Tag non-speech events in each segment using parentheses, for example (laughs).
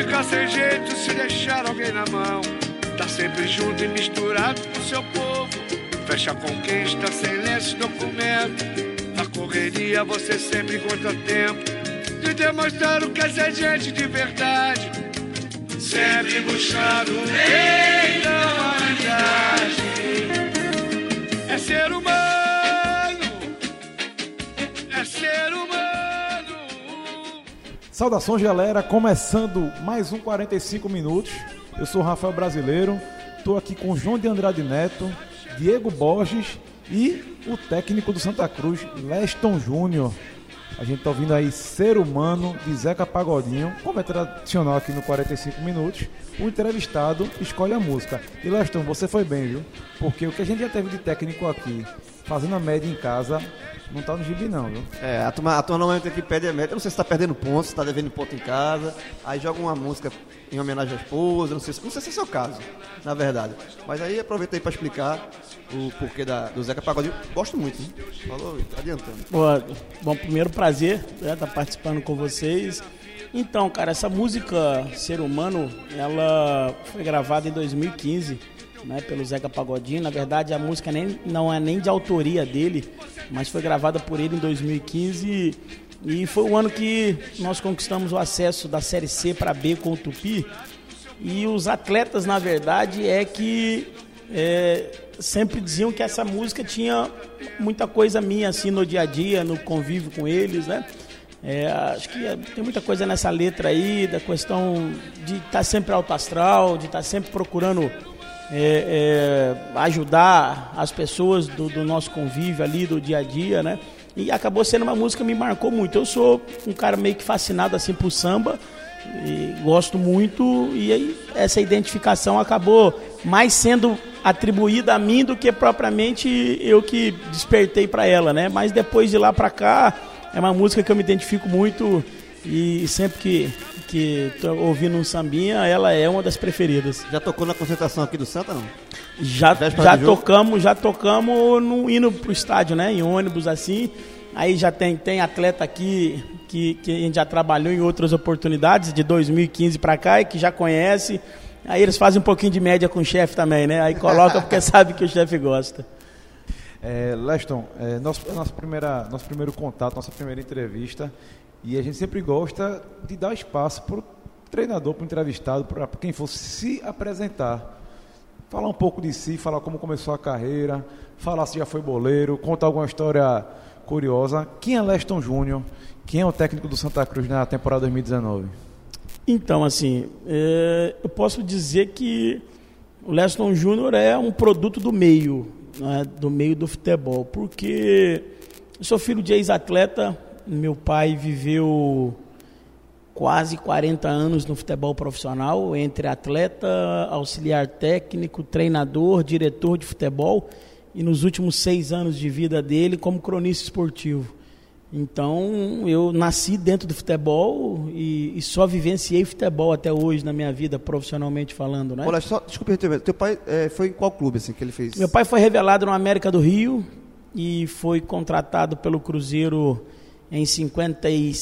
Fica sem jeito se deixar alguém na mão. Tá sempre junto e misturado com seu povo. Fecha está sem lenço documento. Na correria você sempre encontra tempo de demonstrar o que é ser gente de verdade. Sempre buscando o bem da humanidade. É ser humano. Saudações, galera. Começando mais um 45 minutos. Eu sou Rafael Brasileiro. Estou aqui com João de Andrade Neto, Diego Borges e o técnico do Santa Cruz, Leston Júnior. A gente tá ouvindo aí Ser Humano de Zeca Pagodinho, como é tradicional aqui no 45 minutos. O entrevistado escolhe a música. E Leston, você foi bem, viu? Porque o que a gente já teve de técnico aqui, fazendo a média em casa, não tá no gibi não, viu? É, a turma, a turma normalmente aqui pede a média. Eu não sei se tá perdendo pontos, se tá devendo ponto em casa. Aí joga uma música em homenagem à esposa, não sei, se- não sei se é seu caso, na verdade. Mas aí aproveitei para explicar o porquê da, do Zeca Pagodinho. Gosto muito, hein? Falou, adiantando. Boa. Bom, primeiro prazer estar tá participando com vocês. Então, cara, essa música Ser Humano, ela foi gravada em 2015, né, pelo Zeca Pagodinho. Na verdade, a música nem, não é nem de autoria dele, mas foi gravada por ele em 2015 e foi o ano que nós conquistamos o acesso da Série C para B com o Tupi. E os atletas, na verdade, é que é, sempre diziam que essa música tinha muita coisa minha assim no dia a dia, no convívio com eles, né? É, acho que é, tem muita coisa nessa letra aí, da questão de estar sempre alto astral, de estar sempre procurando é, é, ajudar as pessoas do, do nosso convívio ali, do dia a dia, né? E acabou sendo uma música que me marcou muito. Eu sou um cara meio que fascinado assim por samba, gosto muito e aí essa identificação acabou mais sendo atribuída a mim do que propriamente eu que despertei para ela, né? Mas depois de lá para cá é uma música que eu me identifico muito e sempre que que tô ouvindo um sambinha, ela é uma das preferidas. Já tocou na concentração aqui do Santa, não? Já, já tocamos, já tocamos no, indo pro estádio, né? Em ônibus assim. Aí já tem, tem atleta aqui que, que a gente já trabalhou em outras oportunidades, de 2015 para cá, e que já conhece. Aí eles fazem um pouquinho de média com o chefe também, né? Aí coloca porque (laughs) sabe que o chefe gosta. É, Leston, é, nosso, nossa primeira, nosso primeiro contato, nossa primeira entrevista, e a gente sempre gosta de dar espaço para o treinador, para o entrevistado, para quem for se apresentar. Falar um pouco de si, falar como começou a carreira, falar se já foi boleiro, contar alguma história curiosa. Quem é Leston Júnior? Quem é o técnico do Santa Cruz na temporada 2019? Então, assim, é, eu posso dizer que o Leston Júnior é um produto do meio, né, do meio do futebol, porque eu sou filho de ex-atleta, meu pai viveu quase 40 anos no futebol profissional, entre atleta, auxiliar técnico, treinador, diretor de futebol, e nos últimos seis anos de vida dele como cronista esportivo. Então, eu nasci dentro do futebol e, e só vivenciei futebol até hoje na minha vida, profissionalmente falando, né? Olha, só, desculpa, teu pai é, foi em qual clube assim, que ele fez? Meu pai foi revelado no América do Rio e foi contratado pelo Cruzeiro em 50 e...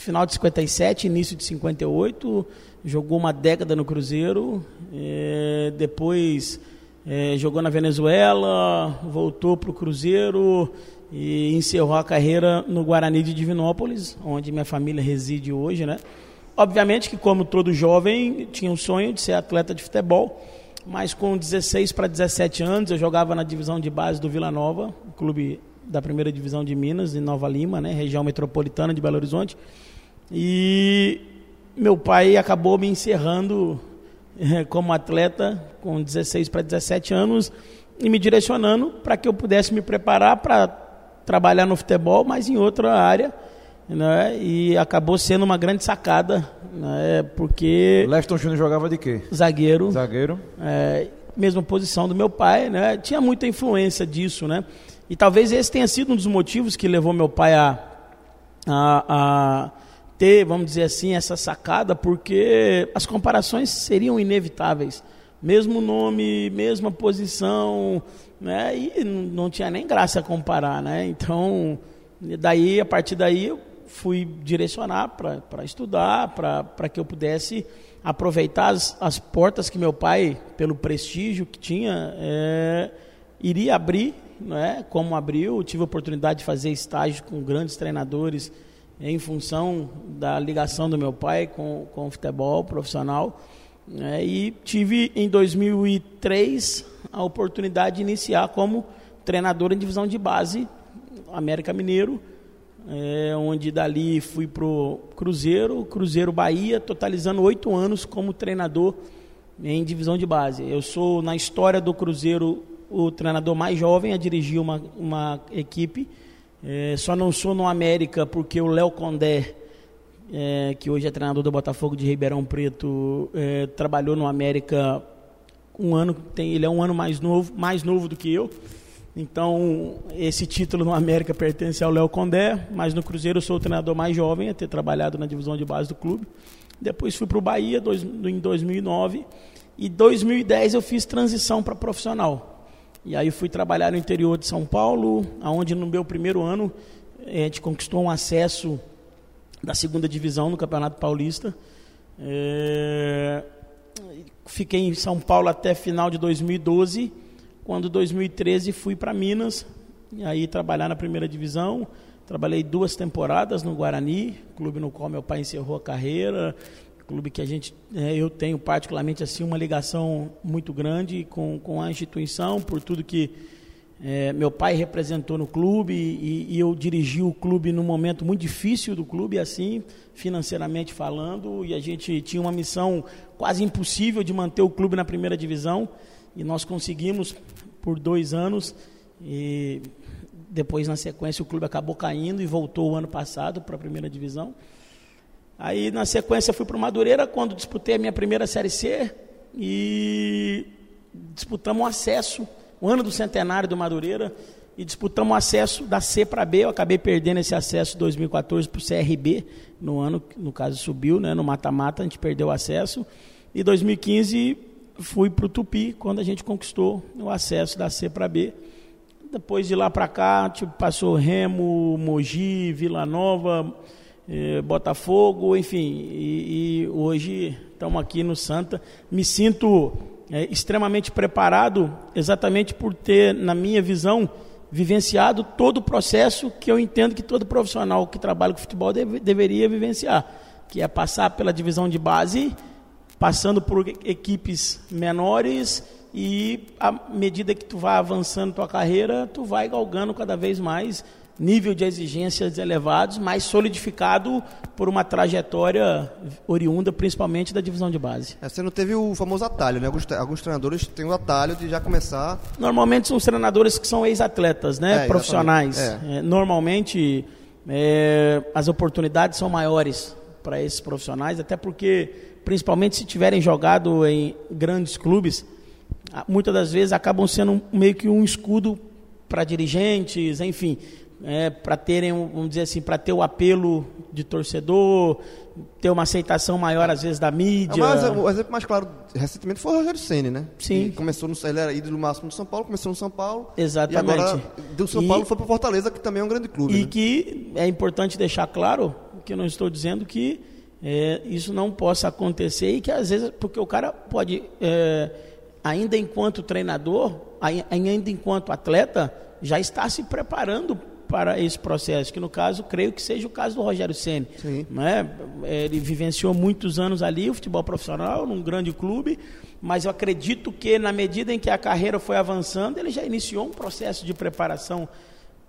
final de 57, início de 58. Jogou uma década no Cruzeiro, eh, depois eh, jogou na Venezuela, voltou para o Cruzeiro e encerrou a carreira no Guarani de Divinópolis, onde minha família reside hoje, né? Obviamente que como todo jovem tinha um sonho de ser atleta de futebol, mas com 16 para 17 anos eu jogava na divisão de base do Vila Nova, clube da primeira divisão de Minas, em Nova Lima, né, região metropolitana de Belo Horizonte. E meu pai acabou me encerrando eh, como atleta com 16 para 17 anos e me direcionando para que eu pudesse me preparar para trabalhar no futebol, mas em outra área né? E acabou sendo uma grande sacada, né? Porque Leston Júnior jogava de quê? zagueiro, Zagueiro. é, mesma posição do meu pai, né? Tinha muita influência disso, né? E talvez esse tenha sido um dos motivos que levou meu pai a, a, a ter, vamos dizer assim, essa sacada, porque as comparações seriam inevitáveis. Mesmo nome, mesma posição, né? E não tinha nem graça comparar, né? Então, daí, a partir daí, eu fui direcionar para estudar, para que eu pudesse aproveitar as, as portas que meu pai, pelo prestígio que tinha, é, iria abrir, né, como abriu. Tive a oportunidade de fazer estágio com grandes treinadores em função da ligação do meu pai com, com o futebol profissional. né, e tive em 2003 a oportunidade de iniciar como treinador em divisão de base, América Mineiro, é, onde dali fui pro Cruzeiro, Cruzeiro Bahia, totalizando oito anos como treinador em divisão de base. Eu sou, na história do Cruzeiro, o treinador mais jovem a dirigir uma, uma equipe. É, só não sou no América porque o Léo Condé, é, que hoje é treinador do Botafogo de Ribeirão Preto, é, trabalhou no América um ano, tem, ele é um ano mais novo, mais novo do que eu. Então, esse título no América pertence ao Léo Condé, mas no Cruzeiro eu sou o treinador mais jovem a ter trabalhado na divisão de base do clube. Depois fui para o Bahia dois, em 2009 e 2010 eu fiz transição para profissional. E aí fui trabalhar no interior de São Paulo, aonde no meu primeiro ano a gente conquistou um acesso da segunda divisão no Campeonato Paulista. É... Fiquei em São Paulo até final de 2012 quando 2013 fui para Minas e aí trabalhar na primeira divisão. Trabalhei duas temporadas no Guarani, clube no qual meu pai encerrou a carreira, clube que a gente, é, eu tenho particularmente assim uma ligação muito grande com, com a instituição por tudo que é, meu pai representou no clube e, e, eu dirigi o clube num momento muito difícil do clube, assim, financeiramente falando, e a gente tinha uma missão quase impossível de manter o clube na primeira divisão e nós conseguimos por dois anos e depois na sequência o clube acabou caindo e voltou o ano passado para a primeira divisão. Aí na sequência fui para o Madureira quando disputei a minha primeira série C e disputamos o acesso, o ano do centenário do Madureira e disputamos o acesso da C para B. Eu acabei perdendo esse acesso em 2014 para o CRB, no ano, no caso subiu, né, no mata-mata, a gente perdeu o acesso. E 2015 fui para o Tupi, quando a gente conquistou o acesso da C para B. Depois de lá para cá, tipo, passou Remo, Mogi, Vila Nova, eh, Botafogo, enfim. E, e hoje estamos aqui no Santa. Me sinto eh, extremamente preparado, exatamente por ter, na minha visão, vivenciado todo o processo que eu entendo que todo profissional que trabalha com futebol deve, deveria vivenciar, que é passar pela divisão de base passando por equipes menores e à medida que tu vai avançando tua carreira, tu vai galgando cada vez mais nível de exigências elevados, mais solidificado por uma trajetória oriunda principalmente da divisão de base. É, você não teve o famoso atalho, né? Alguns, alguns treinadores têm o atalho de já começar. Normalmente são os treinadores que são ex-atletas, né? É, Profissionais. exatamente. É, normalmente é, as oportunidades são maiores para esses profissionais, até porque principalmente se tiverem jogado em grandes clubes, muitas das vezes acabam sendo meio que um escudo para dirigentes, enfim, é, para terem, um- vamos dizer assim, para ter o apelo de torcedor, ter uma aceitação maior às vezes da mídia. mas o exemplo mais claro recentemente foi o Rogério Ceni, né? Sim. Que começou no, ele era ídolo máximo do São Paulo, começou no São Paulo. Exatamente. E agora do São E- Paulo foi para Fortaleza, que também é um grande clube. E né? que é importante deixar claro que eu não estou dizendo que é, isso não possa acontecer e que às vezes, porque o cara pode, é, ainda enquanto treinador, ai- ainda enquanto atleta, já está se preparando para esse processo, que no caso, creio que seja o caso do Rogério Ceni. Né? Ele vivenciou muitos anos ali, o futebol profissional, num grande clube, mas eu acredito que na medida em que a carreira foi avançando, ele já iniciou um processo de preparação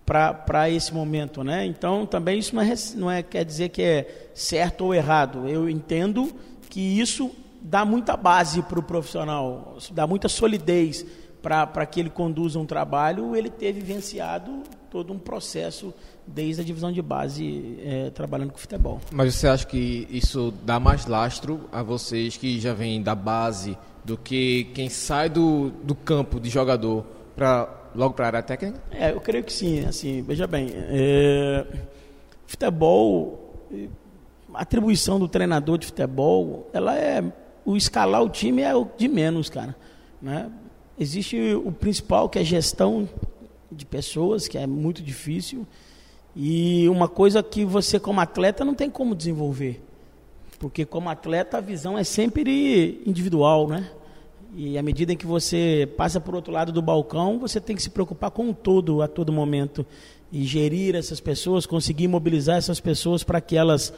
para esse momento, né? Então também isso não é, não é quer dizer que é certo ou errado. Eu entendo que isso dá muita base para o profissional, dá muita solidez para que ele conduza um trabalho, ele ter vivenciado todo um processo desde a divisão de base é, trabalhando com futebol. Mas você acha que isso dá mais lastro a vocês que já vêm da base do que quem sai do, do campo de jogador para logo para a área técnica? É, eu creio que sim. Assim, veja bem, é, futebol, a atribuição do treinador de futebol, ela é o escalar o time é o de menos, cara. Né? Existe o principal que é gestão de pessoas, que é muito difícil. E uma coisa que você, como atleta, não tem como desenvolver. Porque, como atleta, a visão é sempre individual, né? E à medida em que você passa por outro lado do balcão, você tem que se preocupar com o todo a todo momento. E gerir essas pessoas, conseguir mobilizar essas pessoas para que elas,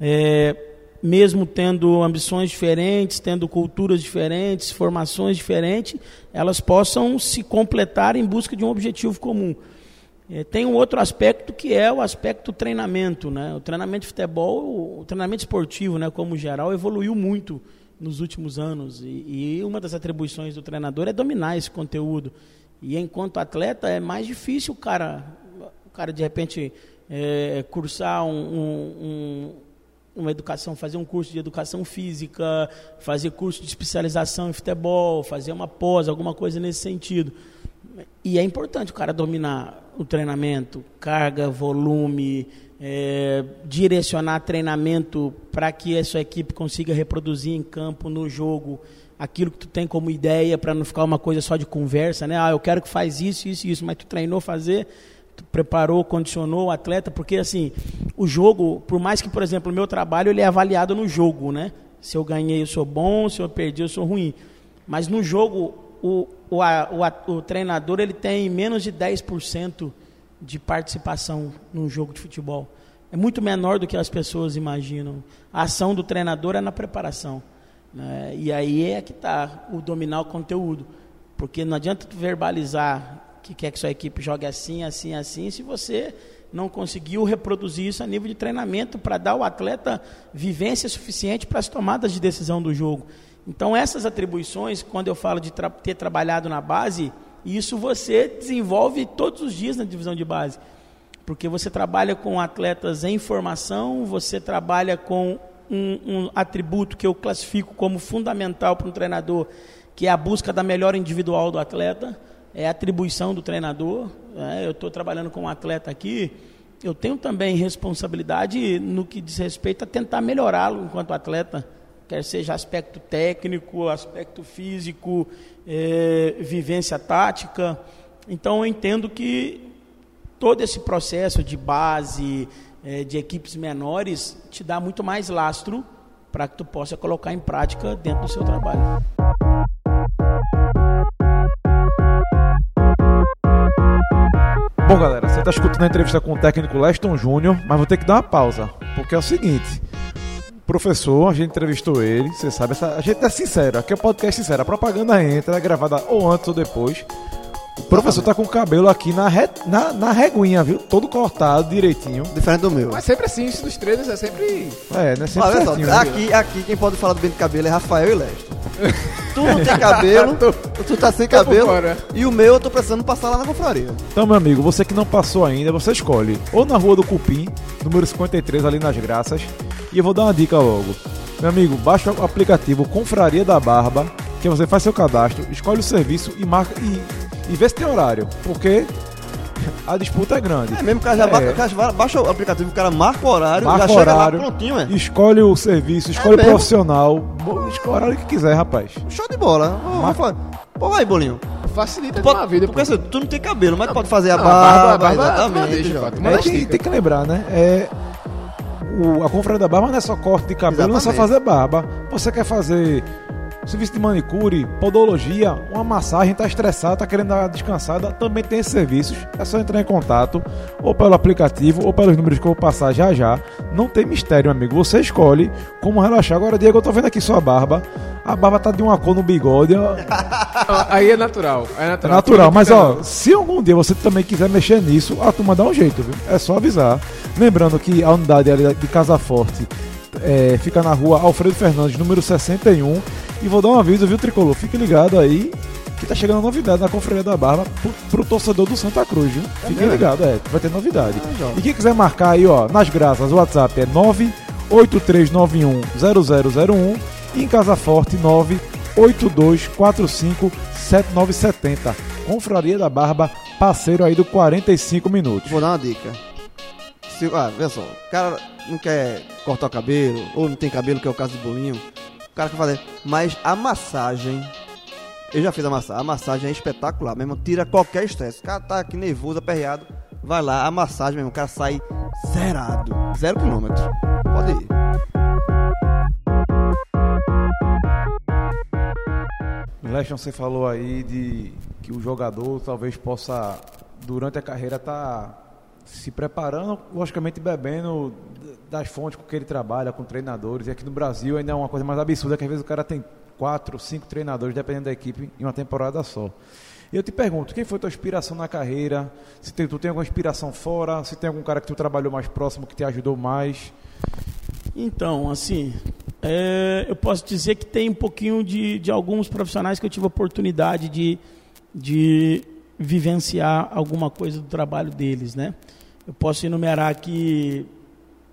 é, mesmo tendo ambições diferentes, tendo culturas diferentes, formações diferentes, elas possam se completar em busca de um objetivo comum. É, tem um outro aspecto que é o aspecto treinamento, né? O treinamento de futebol, o treinamento esportivo, né, como geral, evoluiu muito nos últimos anos e, e uma das atribuições do treinador é dominar esse conteúdo. E enquanto atleta é mais difícil o cara, o cara de repente é, cursar um, um, uma educação, fazer um curso de educação física, fazer curso de especialização em futebol, fazer uma pós, alguma coisa nesse sentido. E é importante o cara dominar o treinamento, carga, volume, é, direcionar treinamento para que a sua equipe consiga reproduzir em campo, no jogo, aquilo que tu tem como ideia, para não ficar uma coisa só de conversa, né? Ah, eu quero que faz isso, isso, isso, mas tu treinou fazer, preparou, condicionou o atleta, porque assim, o jogo, por mais que, por exemplo, o meu trabalho ele é avaliado no jogo, né? Se eu ganhei, eu sou bom, se eu perdi, eu sou ruim. Mas no jogo, o, o, o, o treinador ele tem menos de 10% de participação num jogo de futebol. É muito menor do que as pessoas imaginam. A ação do treinador é na preparação. Né? E aí é que está o dominar o conteúdo. Porque não adianta tu verbalizar que quer que sua equipe jogue assim, assim, assim, se você não conseguiu reproduzir isso a nível de treinamento para dar ao atleta vivência suficiente para as tomadas de decisão do jogo. Então, essas atribuições, quando eu falo de tra ter trabalhado na base, isso você desenvolve todos os dias na divisão de base. Porque você trabalha com atletas em formação, você trabalha com um, um atributo que eu classifico como fundamental para um treinador, que é a busca da melhor individual do atleta, é atribuição do treinador. É, eu estou trabalhando com um atleta aqui, eu tenho também responsabilidade no que diz respeito a tentar melhorá-lo enquanto atleta quer seja aspecto técnico, aspecto físico, é, vivência tática. Então eu entendo que todo esse processo de base, é, de equipes menores, te dá muito mais lastro para que tu possa colocar em prática dentro do seu trabalho. Bom, galera, você está escutando a entrevista com o técnico Leston Júnior, mas vou ter que dar uma pausa, porque é o seguinte: professor, a gente entrevistou ele, você sabe, essa, a gente é sincero, aqui é o podcast sincero, a propaganda entra, é gravada ou antes ou depois. O professor tá com o cabelo aqui na, re, na, na reguinha, viu? Todo cortado, direitinho. Diferente do meu. Mas sempre assim, isso dos treinos é sempre. É, né? Sempre Olha só, certinho, né? aqui, aqui quem pode falar do bem de cabelo é Rafael e Leste. (laughs) tu não tem cabelo, (laughs) tu tá sem Tô cabelo. E o meu eu tô precisando passar lá na confraria. Então, meu amigo, você que não passou ainda, você escolhe ou na Rua do Cupim, número 53, ali nas Graças. E eu vou dar uma dica logo. Meu amigo, baixa o aplicativo Confraria da Barba, que você faz seu cadastro, escolhe o serviço e marca e, e vê se tem horário, porque a disputa é grande. É mesmo, o cara já É. ba- o cara já baixa o aplicativo, o cara marca o horário, Marca já o chega horário. lá prontinho, é. Escolhe o serviço, escolhe o mesmo? profissional, escolhe o horário que quiser, rapaz. Show de bola. Ô, Rafa, Porra aí, bolinho. Facilita Pode, uma vida, porque pô. assim, tu não tem cabelo, mas tu pode fazer a Não, barba, a barba- a barba- exatamente. pô, Mas tem, tem que lembrar, né? É, o, a Confraria da Barba não é só corte de cabelo, não é só Exatamente. fazer barba. Você quer fazer serviço de manicure, podologia, uma massagem, tá estressado, tá querendo dar descansada, também tem esses serviços. É só entrar em contato, ou pelo aplicativo, ou pelos números que eu vou passar já já. Não tem mistério, amigo. Você escolhe como relaxar. Agora, Diego, eu tô vendo aqui sua barba. A barba tá de uma cor no bigode. Ah, (laughs) Aí é natural. É É natural. natural, mas ó, se algum dia você também quiser mexer nisso, a turma dá um jeito, viu? É só avisar. Lembrando que a unidade ali de Casa Forte é, fica na rua Alfredo Fernandes, número 61. E vou dar um aviso, viu, Tricolor? Fique ligado aí, que tá chegando novidade na Confraria da Barba pro, pro torcedor do Santa Cruz, viu? Fiquem mesmo? ligados, é, vai ter novidade. Ah, e quem quiser marcar aí, ó, nas graças, o WhatsApp é 983910001 e em Casa Forte 982457970. Confraria da Barba, parceiro aí do 45 minutos. Vou dar uma dica. Se, ah, veja só, o cara não quer cortar o cabelo, ou não tem cabelo, que é o caso do bolinho. O cara quer fazer. Mas a massagem. Eu já fiz a massagem. A massagem é espetacular mesmo. Tira qualquer estresse. O cara tá aqui nervoso, aperreado. Vai lá, a massagem mesmo. O cara sai zerado. Zero quilômetro. Pode ir. Leston, você falou aí de que o jogador talvez possa, durante a carreira, estar se preparando, logicamente bebendo das fontes com que ele trabalha, com treinadores. E aqui no Brasil ainda é uma coisa mais absurda, que às vezes o cara tem quatro, cinco treinadores, dependendo da equipe, em uma temporada só. E eu te pergunto, quem foi tua inspiração na carreira? Se tem- tu tem alguma inspiração fora? Se tem algum cara que tu trabalhou mais próximo, que te ajudou mais? Então, assim, é, eu posso dizer que tem um pouquinho de, de alguns profissionais que eu tive oportunidade de, de vivenciar alguma coisa do trabalho deles, né? Eu posso enumerar aqui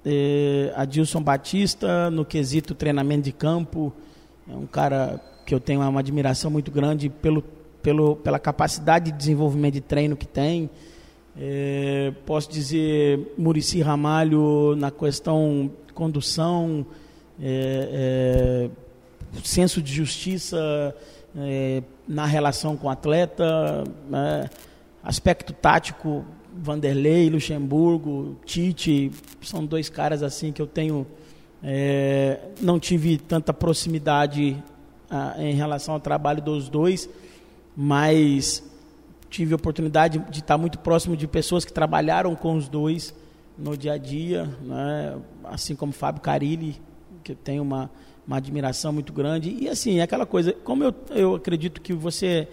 é, Adilson Batista no quesito treinamento de campo, é um cara que eu tenho uma admiração muito grande pelo, pelo, pela capacidade de desenvolvimento de treino que tem. É, posso dizer Murici Ramalho na questão condução, é, é, senso de justiça na relação com o atleta, né, aspecto tático, Vanderlei, Luxemburgo, Tite, são dois caras assim que eu tenho é, não tive tanta proximidade ah, em relação ao trabalho dos dois, mas tive a oportunidade de estar muito próximo de pessoas que trabalharam com os dois no dia a dia, né? assim como Fábio Carilli, que eu tenho uma, uma admiração muito grande. E assim, é aquela coisa, como eu, eu acredito que você,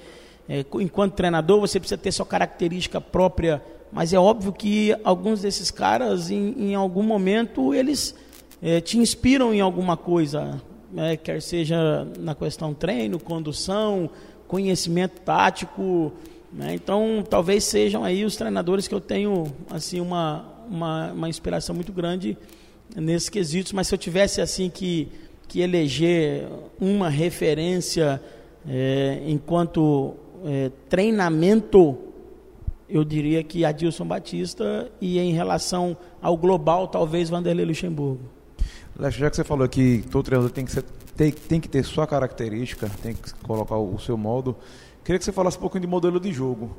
é, enquanto treinador, você precisa ter sua característica própria, mas é óbvio que alguns desses caras, em, em algum momento, eles é, te inspiram em alguma coisa, né? quer seja na questão treino, condução, conhecimento tático. Né? Então, talvez sejam aí os treinadores que eu tenho assim uma, uma, uma inspiração muito grande nesses quesitos. Mas se eu tivesse assim que, que eleger uma referência é, enquanto é, treinamento, eu diria que Adilson Batista e em relação ao global, talvez Vanderlei Luxemburgo. Leste, já que você falou que todo treinador tem que, ser, tem, tem que ter sua característica, tem que colocar o, o seu modo, queria que você falasse um pouquinho de modelo de jogo.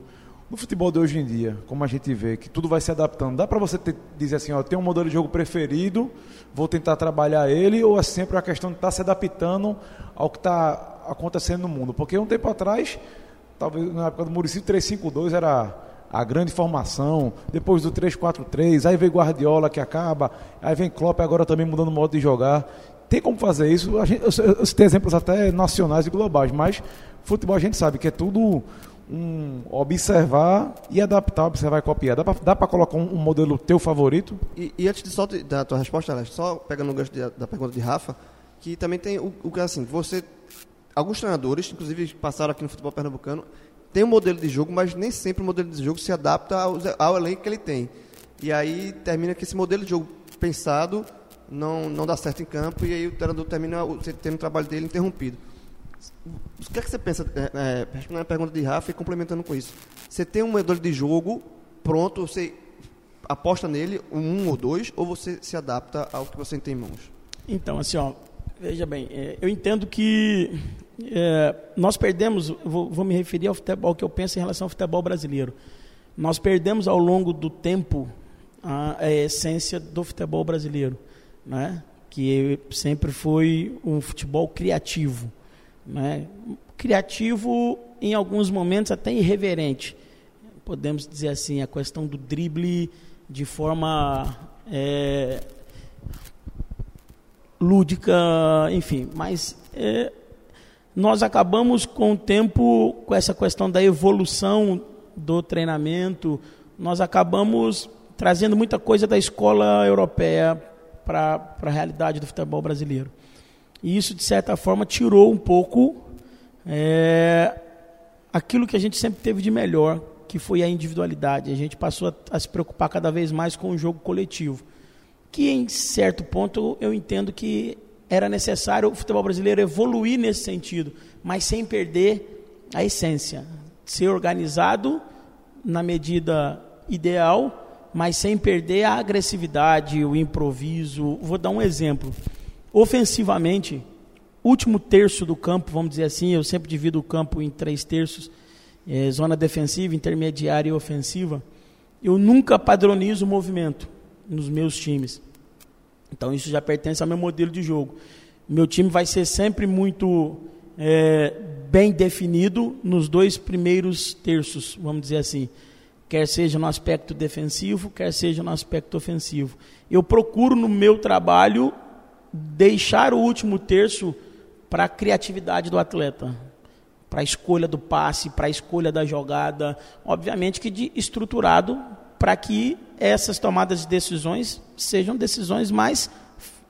No futebol de hoje em dia, como a gente vê que tudo vai se adaptando, dá para você ter, dizer assim, ó, tem um modelo de jogo preferido, vou tentar trabalhar ele, ou é sempre a questão de estar se adaptando ao que está acontecendo no mundo? Porque um tempo atrás, talvez na época do Muricy, 3-5-2 era a grande formação, depois do 3-4-3, aí vem Guardiola que acaba, aí vem Klopp agora também mudando o modo de jogar. Tem como fazer isso? A gente, eu, eu citei exemplos até nacionais e globais, mas futebol a gente sabe que é tudo um observar e adaptar, observar e copiar. Dá pra colocar um, um modelo teu favorito? E, e antes de só de- da tua resposta, Alex, só pegando o gancho de- da pergunta de Rafa, que também tem o, o que é assim, você. Alguns treinadores, inclusive passaram aqui no futebol pernambucano, tem um modelo de jogo, mas nem sempre o modelo de jogo se adapta ao, ao elenco que ele tem. E aí termina que esse modelo de jogo pensado não, não dá certo em campo e aí o treinador termina o- tendo o trabalho dele interrompido. O que é que você pensa, é, é, respondendo a pergunta de Rafa e complementando com isso? Você tem um modelo de jogo pronto, você aposta nele, um ou dois, ou você se adapta ao que você tem em mãos? Então, assim, ó, veja bem, é, eu entendo que é, nós perdemos, vou, vou me referir ao futebol, que eu penso em relação ao futebol brasileiro. Nós perdemos ao longo do tempo a, a essência do futebol brasileiro, né? que sempre foi um futebol criativo. Né? Criativo, em alguns momentos, até irreverente. Podemos dizer assim, a questão do drible de forma é, lúdica, enfim. Mas é, nós acabamos com o tempo, com essa questão da evolução do treinamento, nós acabamos trazendo muita coisa da escola europeia para a realidade do futebol brasileiro. E isso, de certa forma, tirou um pouco é, aquilo que a gente sempre teve de melhor, que foi a individualidade. A gente passou a, a se preocupar cada vez mais com o jogo coletivo. Que em certo ponto eu entendo que era necessário o futebol brasileiro evoluir nesse sentido, mas sem perder a essência. Ser organizado na medida ideal, mas sem perder a agressividade, o improviso. Vou dar um exemplo. Ofensivamente, último terço do campo, vamos dizer assim, eu sempre divido o campo em três terços, é, zona defensiva, intermediária e ofensiva. Eu nunca padronizo o movimento nos meus times. Então isso já pertence ao meu modelo de jogo. Meu time vai ser sempre muito é, bem definido nos dois primeiros terços, vamos dizer assim. Quer seja no aspecto defensivo, quer seja no aspecto ofensivo. Eu procuro no meu trabalho deixar o último terço para a criatividade do atleta, para a escolha do passe, para a escolha da jogada, obviamente que de estruturado para que essas tomadas de decisões sejam decisões mais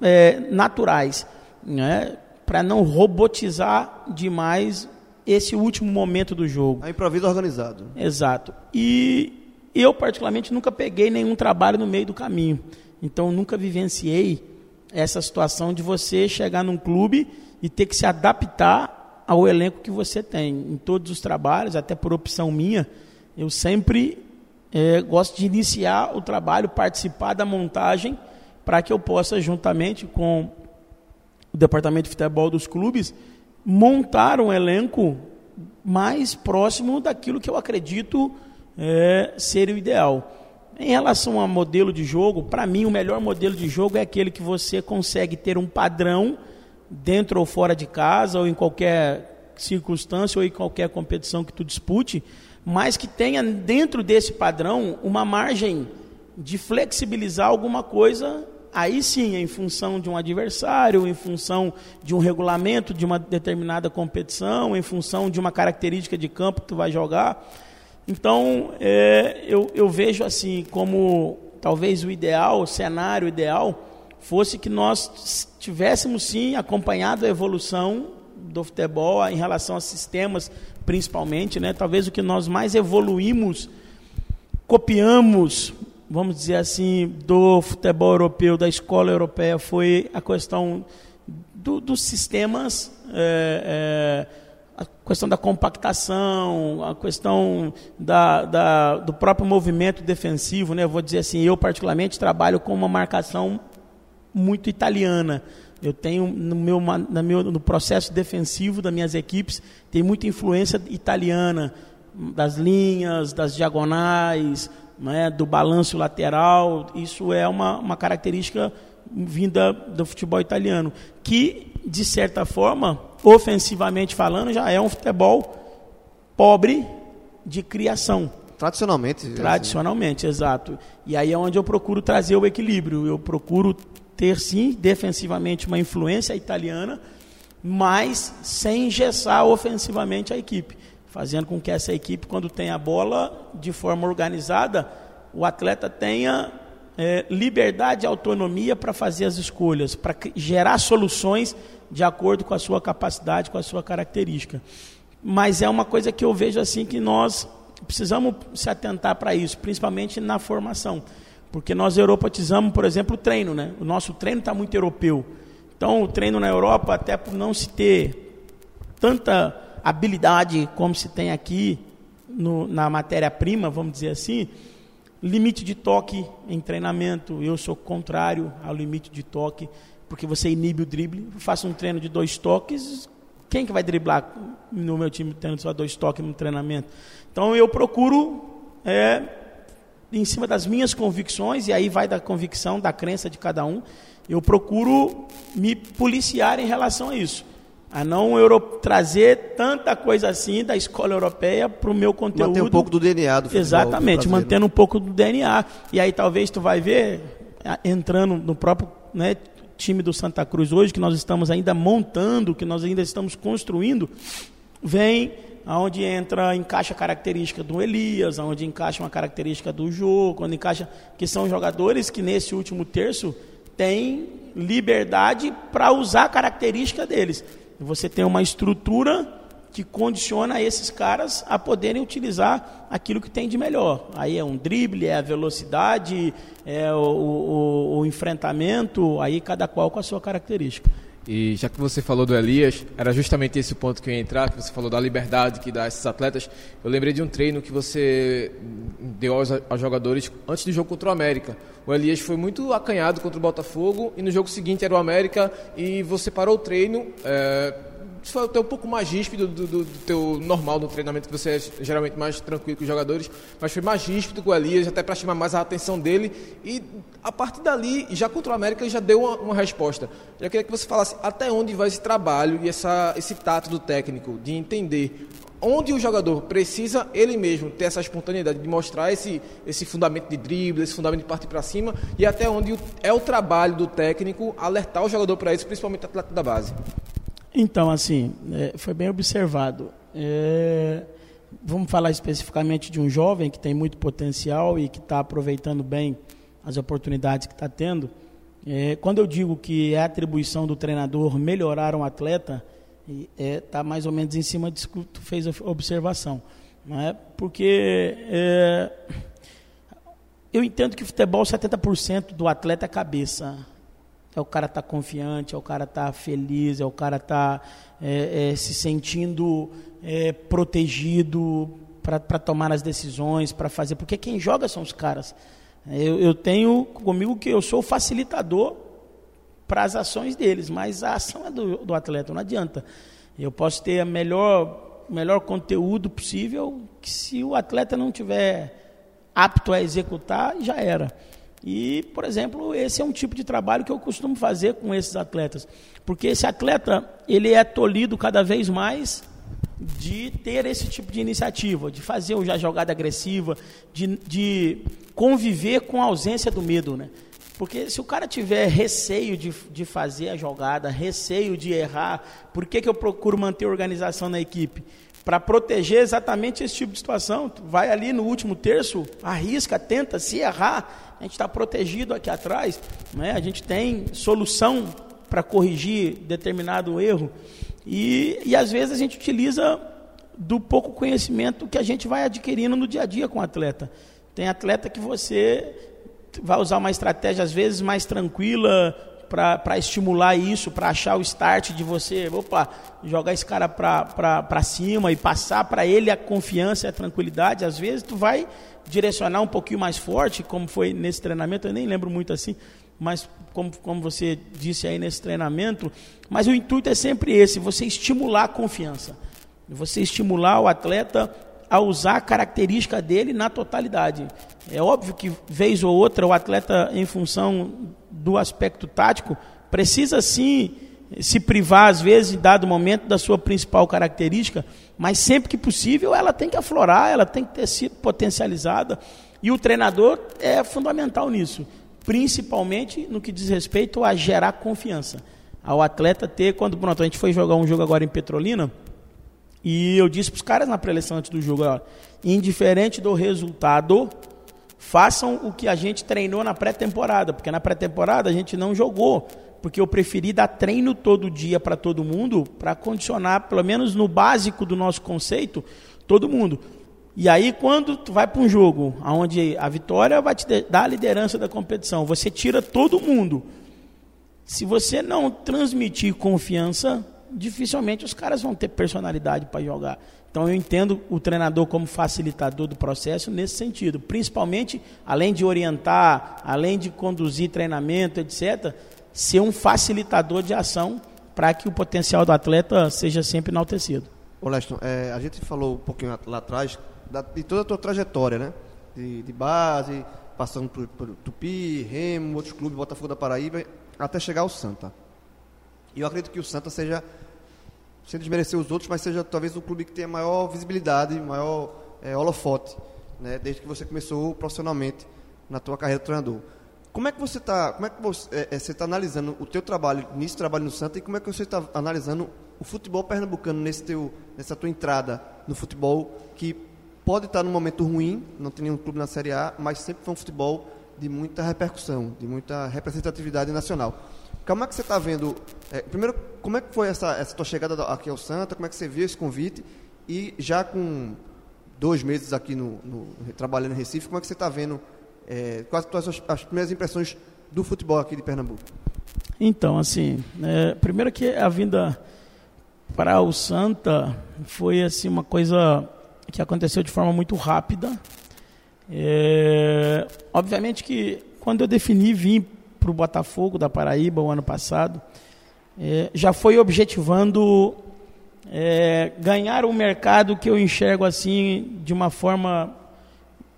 é, naturais, né? para não robotizar demais esse último momento do jogo. É improviso organizado. Exato. E eu, particularmente, nunca peguei nenhum trabalho no meio do caminho. Então, nunca vivenciei essa situação de você chegar num clube e ter que se adaptar ao elenco que você tem. Em todos os trabalhos, até por opção minha, eu sempre é, gosto de iniciar o trabalho, participar da montagem, para que eu possa, juntamente com o departamento de futebol dos clubes, montar um elenco mais próximo daquilo que eu acredito é, ser o ideal. Em relação ao modelo de jogo, para mim o melhor modelo de jogo é aquele que você consegue ter um padrão dentro ou fora de casa, ou em qualquer circunstância, ou em qualquer competição que tu dispute, mas que tenha dentro desse padrão uma margem de flexibilizar alguma coisa, aí sim, em função de um adversário, em função de um regulamento de uma determinada competição, em função de uma característica de campo que tu vai jogar. Então, é, eu, eu vejo assim como talvez o ideal, o cenário ideal, fosse que nós tivéssemos sim acompanhado a evolução do futebol em relação a sistemas, principalmente, né? Talvez o que nós mais evoluímos, copiamos, vamos dizer assim, do futebol europeu, da escola europeia, foi a questão do, dos sistemas, é, é, a questão da compactação, a questão da, da, do próprio movimento defensivo, né? Vou dizer assim, eu particularmente trabalho com uma marcação muito italiana. Eu tenho no meu, no meu no processo defensivo das minhas equipes tem muita influência italiana das linhas, das diagonais, né, do balanço lateral. Isso é uma, uma característica vinda do futebol italiano, que de certa forma, ofensivamente falando, já é um futebol pobre de criação. Tradicionalmente. Tradicionalmente, assim. exato. E aí é onde eu procuro trazer o equilíbrio. Eu procuro ter sim defensivamente uma influência italiana, mas sem engessar ofensivamente a equipe, fazendo com que essa equipe, quando tem a bola de forma organizada, o atleta tenha é, liberdade e autonomia para fazer as escolhas, para gerar soluções de acordo com a sua capacidade, com a sua característica. Mas é uma coisa que eu vejo assim que nós precisamos se atentar para isso, principalmente na formação. Porque nós europatizamos, por exemplo, o treino, né? O nosso treino está muito europeu. Então, o treino na Europa, até por não se ter tanta habilidade como se tem aqui no, na matéria-prima, vamos dizer assim, limite de toque em treinamento, eu sou contrário ao limite de toque, porque você inibe o drible. Faço um treino de dois toques, quem que vai driblar no meu time tendo só dois toques no treinamento? Então, eu procuro é, em cima das minhas convicções, e aí vai da convicção, da crença de cada um, eu procuro me policiar em relação a isso. A não euro, trazer tanta coisa assim da escola europeia para o meu conteúdo. Manter um pouco do DNA do futebol Exatamente, mantendo um pouco do DNA. E aí talvez tu vai ver, entrando no próprio né, time do Santa Cruz hoje, que nós estamos ainda montando, que nós ainda estamos construindo, vem aonde entra, encaixa a característica do Elias, aonde encaixa uma característica do Jô, quando encaixa, que são jogadores que nesse último terço têm liberdade para usar a característica deles. Você tem uma estrutura que condiciona esses caras a poderem utilizar aquilo que tem de melhor. Aí é um drible, é a velocidade, é o, o, o enfrentamento, aí cada qual com a sua característica. E já que você falou do Elias, era justamente esse o ponto que eu ia entrar, que você falou da liberdade que dá a esses atletas. Eu lembrei de um treino que você deu aos, aos jogadores antes do jogo contra o América. O Elias foi muito acanhado contra o Botafogo e no jogo seguinte era o América e você parou o treino. É, foi até um pouco mais ríspido do, do, do, teu normal no treinamento, que você é geralmente mais tranquilo com os jogadores, mas foi mais ríspido com o Elias, até para chamar mais a atenção dele. E a partir dali, já contra o América, ele já deu uma, uma resposta. Já queria que você falasse até onde vai esse trabalho e essa, esse tato do técnico, de entender onde o jogador precisa ele mesmo ter essa espontaneidade de mostrar esse, esse fundamento de drible, esse fundamento de partir para cima e até onde é o trabalho do técnico alertar o jogador para isso, principalmente o atleta da base. Então, assim, é, foi bem observado. É, vamos falar especificamente de um jovem que tem muito potencial e que está aproveitando bem as oportunidades que está tendo. É, quando eu digo que é atribuição do treinador melhorar um atleta, está é, mais ou menos em cima disso que tu fez a observação. Não é? Porque é, eu entendo que futebol, 70% do atleta é cabeça. É o cara tá confiante, é o cara tá feliz, é o cara tá é, é, se sentindo é, protegido para tomar as decisões, para fazer. Porque quem joga são os caras. Eu, eu tenho comigo que eu sou facilitador para as ações deles, mas a ação é do, do atleta, não adianta. Eu posso ter o melhor, melhor conteúdo possível, que se o atleta não tiver apto a executar, já era. E, por exemplo, esse é um tipo de trabalho que eu costumo fazer com esses atletas, porque esse atleta ele é tolhido cada vez mais de ter esse tipo de iniciativa, de fazer a jogada agressiva, de, de conviver com a ausência do medo, né? Porque se o cara tiver receio de, de fazer a jogada, receio de errar, por que, que eu procuro manter organização na equipe? Para proteger exatamente esse tipo de situação. Tu vai ali no último terço, arrisca, tenta, se errar, a gente está protegido aqui atrás, né? a gente tem solução para corrigir determinado erro, e, e às vezes a gente utiliza do pouco conhecimento que a gente vai adquirindo no dia a dia com o atleta. Tem atleta que você vai usar uma estratégia, às vezes, mais tranquila para estimular isso, para achar o start de você, opa, jogar esse cara para cima e passar para ele a confiança a tranquilidade. Às vezes, tu vai direcionar um pouquinho mais forte, como foi nesse treinamento, eu nem lembro muito assim, mas como, como você disse aí nesse treinamento, mas o intuito é sempre esse, você estimular a confiança, você estimular o atleta a usar a característica dele na totalidade. É óbvio que, vez ou outra, o atleta, em função do aspecto tático, precisa sim se privar, às vezes, em dado momento, da sua principal característica, mas sempre que possível ela tem que aflorar, ela tem que ter sido potencializada. E o treinador é fundamental nisso, principalmente no que diz respeito a gerar confiança. Ao atleta ter, quando pronto, a gente foi jogar um jogo agora em Petrolina, e eu disse para os caras na preleção antes do jogo, ó, indiferente do resultado, façam o que a gente treinou na pré-temporada, porque na pré-temporada a gente não jogou porque eu preferi dar treino todo dia para todo mundo, para condicionar, pelo menos no básico do nosso conceito, todo mundo. E aí, quando tu vai para um jogo onde a vitória vai te dar a liderança da competição, você tira todo mundo. Se você não transmitir confiança, dificilmente os caras vão ter personalidade para jogar. Então eu entendo o treinador como facilitador do processo nesse sentido, principalmente além de orientar, além de conduzir treinamento, etc ser um facilitador de ação para que o potencial do atleta seja sempre enaltecido. Ô Leston, é, a gente falou um pouquinho lá atrás da, de toda a tua trajetória, né? De, de base, passando por, por, Tupi, Remo, outros clubes, Botafogo da Paraíba, até chegar ao Santa. E eu acredito que o Santa seja, sem desmerecer os outros, mas seja talvez o clube que tenha maior visibilidade, maior é, holofote, né? Desde que você começou profissionalmente na tua carreira de treinador. Como é que você está, como é que você é, é está analisando o teu trabalho, nesse trabalho no Santa, e como é que você está analisando o futebol pernambucano nesse teu, nessa tua entrada no futebol, que pode estar num momento ruim, não tem nenhum clube na Série A, mas sempre foi um futebol de muita repercussão, de muita representatividade nacional. Como é que você está vendo? É, primeiro, como é que foi essa, essa tua chegada aqui ao Santa? Como é que você viu esse convite? E já com dois meses aqui no, no trabalhando em Recife, como é que você está vendo? É, quais as, as primeiras impressões do futebol aqui de Pernambuco? Então, assim, é, primeiro que a vinda para o Santa foi assim uma coisa que aconteceu de forma muito rápida. É, obviamente que quando eu defini vir para o Botafogo da Paraíba o ano passado, é, já foi objetivando é, ganhar um mercado que eu enxergo assim de uma forma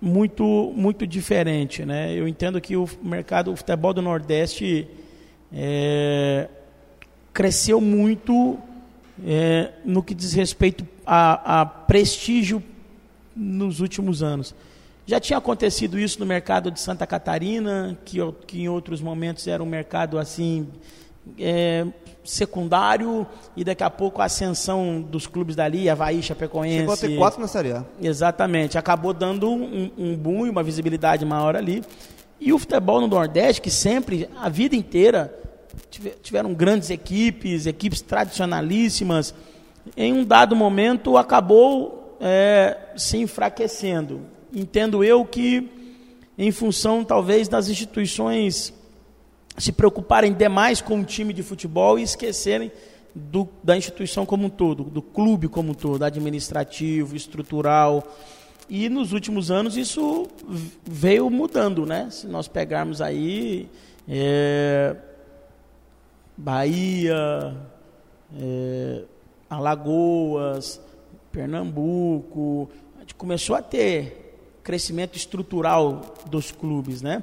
muito muito diferente, né? Eu entendo que o mercado, o futebol do Nordeste é, cresceu muito é, no que diz respeito a, a prestígio nos últimos anos. Já tinha acontecido isso no mercado de Santa Catarina, que, que em outros momentos era um mercado assim é, secundário e daqui a pouco a ascensão dos clubes dali, Havaí, Chapecoense. Chegou a ter quatro na Série A. Exatamente, acabou dando um, um boom e uma visibilidade maior ali. E o futebol no Nordeste, que sempre, a vida inteira, tiveram grandes equipes, equipes tradicionalíssimas, em um dado momento acabou é, se enfraquecendo entendo eu que, em função talvez das instituições se preocuparem demais com o time de futebol e esquecerem do, da instituição como um todo, do clube como um todo, administrativo, estrutural. E nos últimos anos isso veio mudando, né? Se nós pegarmos aí é, Bahia, é, Alagoas, Pernambuco, a gente começou a ter crescimento estrutural dos clubes, né?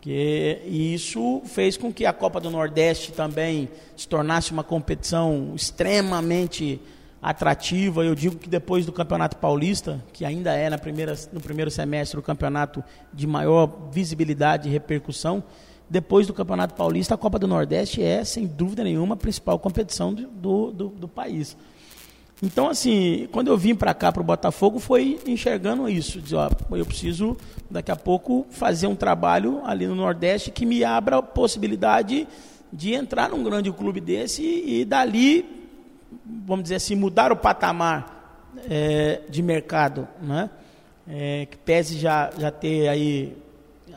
Que, isso fez com que a Copa do Nordeste também se tornasse uma competição extremamente atrativa. Eu digo que depois do Campeonato Paulista, que ainda é na primeira, no primeiro semestre o campeonato de maior visibilidade e repercussão, depois do Campeonato Paulista, a Copa do Nordeste é, sem dúvida nenhuma, a principal competição do, do, do país. Então, assim, quando eu vim para cá, para o Botafogo, foi enxergando isso. Dizer, ó, eu preciso, daqui a pouco, fazer um trabalho ali no Nordeste que me abra a possibilidade de entrar num grande clube desse e, e dali, vamos dizer assim, mudar o patamar é, de mercado. Né? É, que pese já, já ter aí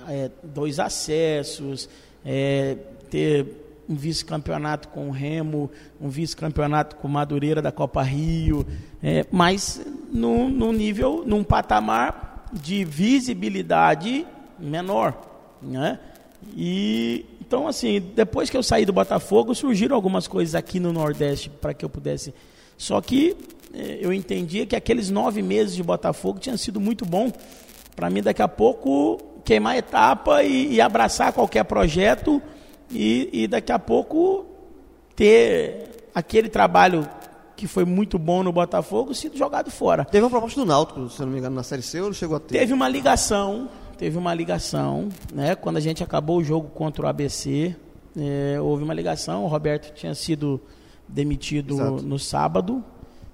é, dois acessos, é, ter um vice-campeonato com o Remo, um vice-campeonato com Madureira da Copa Rio, é, mas num, num nível, num patamar de visibilidade menor, né? E então assim, depois que eu saí do Botafogo, surgiram algumas coisas aqui no Nordeste para que eu pudesse. Só que é, eu entendia que aqueles nove meses de Botafogo tinham sido muito bom para mim daqui a pouco queimar etapa e, e abraçar qualquer projeto e, e daqui a pouco ter aquele trabalho que foi muito bom no Botafogo sido jogado fora. Teve uma proposta do Náutico, se não me engano, na Série C ou chegou a ter? Teve uma ligação, teve uma ligação, né? Quando a gente acabou o jogo contra o ABC, é, houve uma ligação, o Roberto tinha sido demitido Exato. no sábado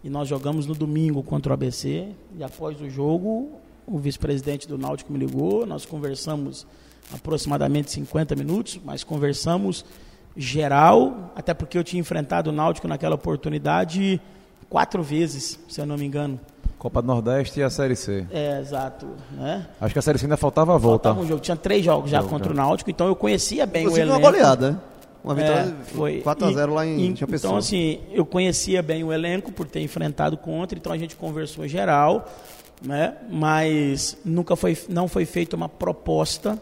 e nós jogamos no domingo contra o ABC e após o jogo o vice-presidente do Náutico me ligou, nós conversamos aproximadamente 50 minutos, mas conversamos geral, até porque eu tinha enfrentado o Náutico naquela oportunidade quatro vezes, se eu não me engano. Copa do Nordeste e a Série C. É, exato. Né? Acho que a Série C ainda faltava a volta. Faltava um jogo. Tinha três jogos já contra o Náutico, então eu conhecia bem Inclusive o elenco. uma goleada, né? Uma vitória é, foi 4x0 lá em Então, Pessoa. assim, eu conhecia bem o elenco por ter enfrentado contra, então a gente conversou geral, né? mas nunca foi, não foi feita uma proposta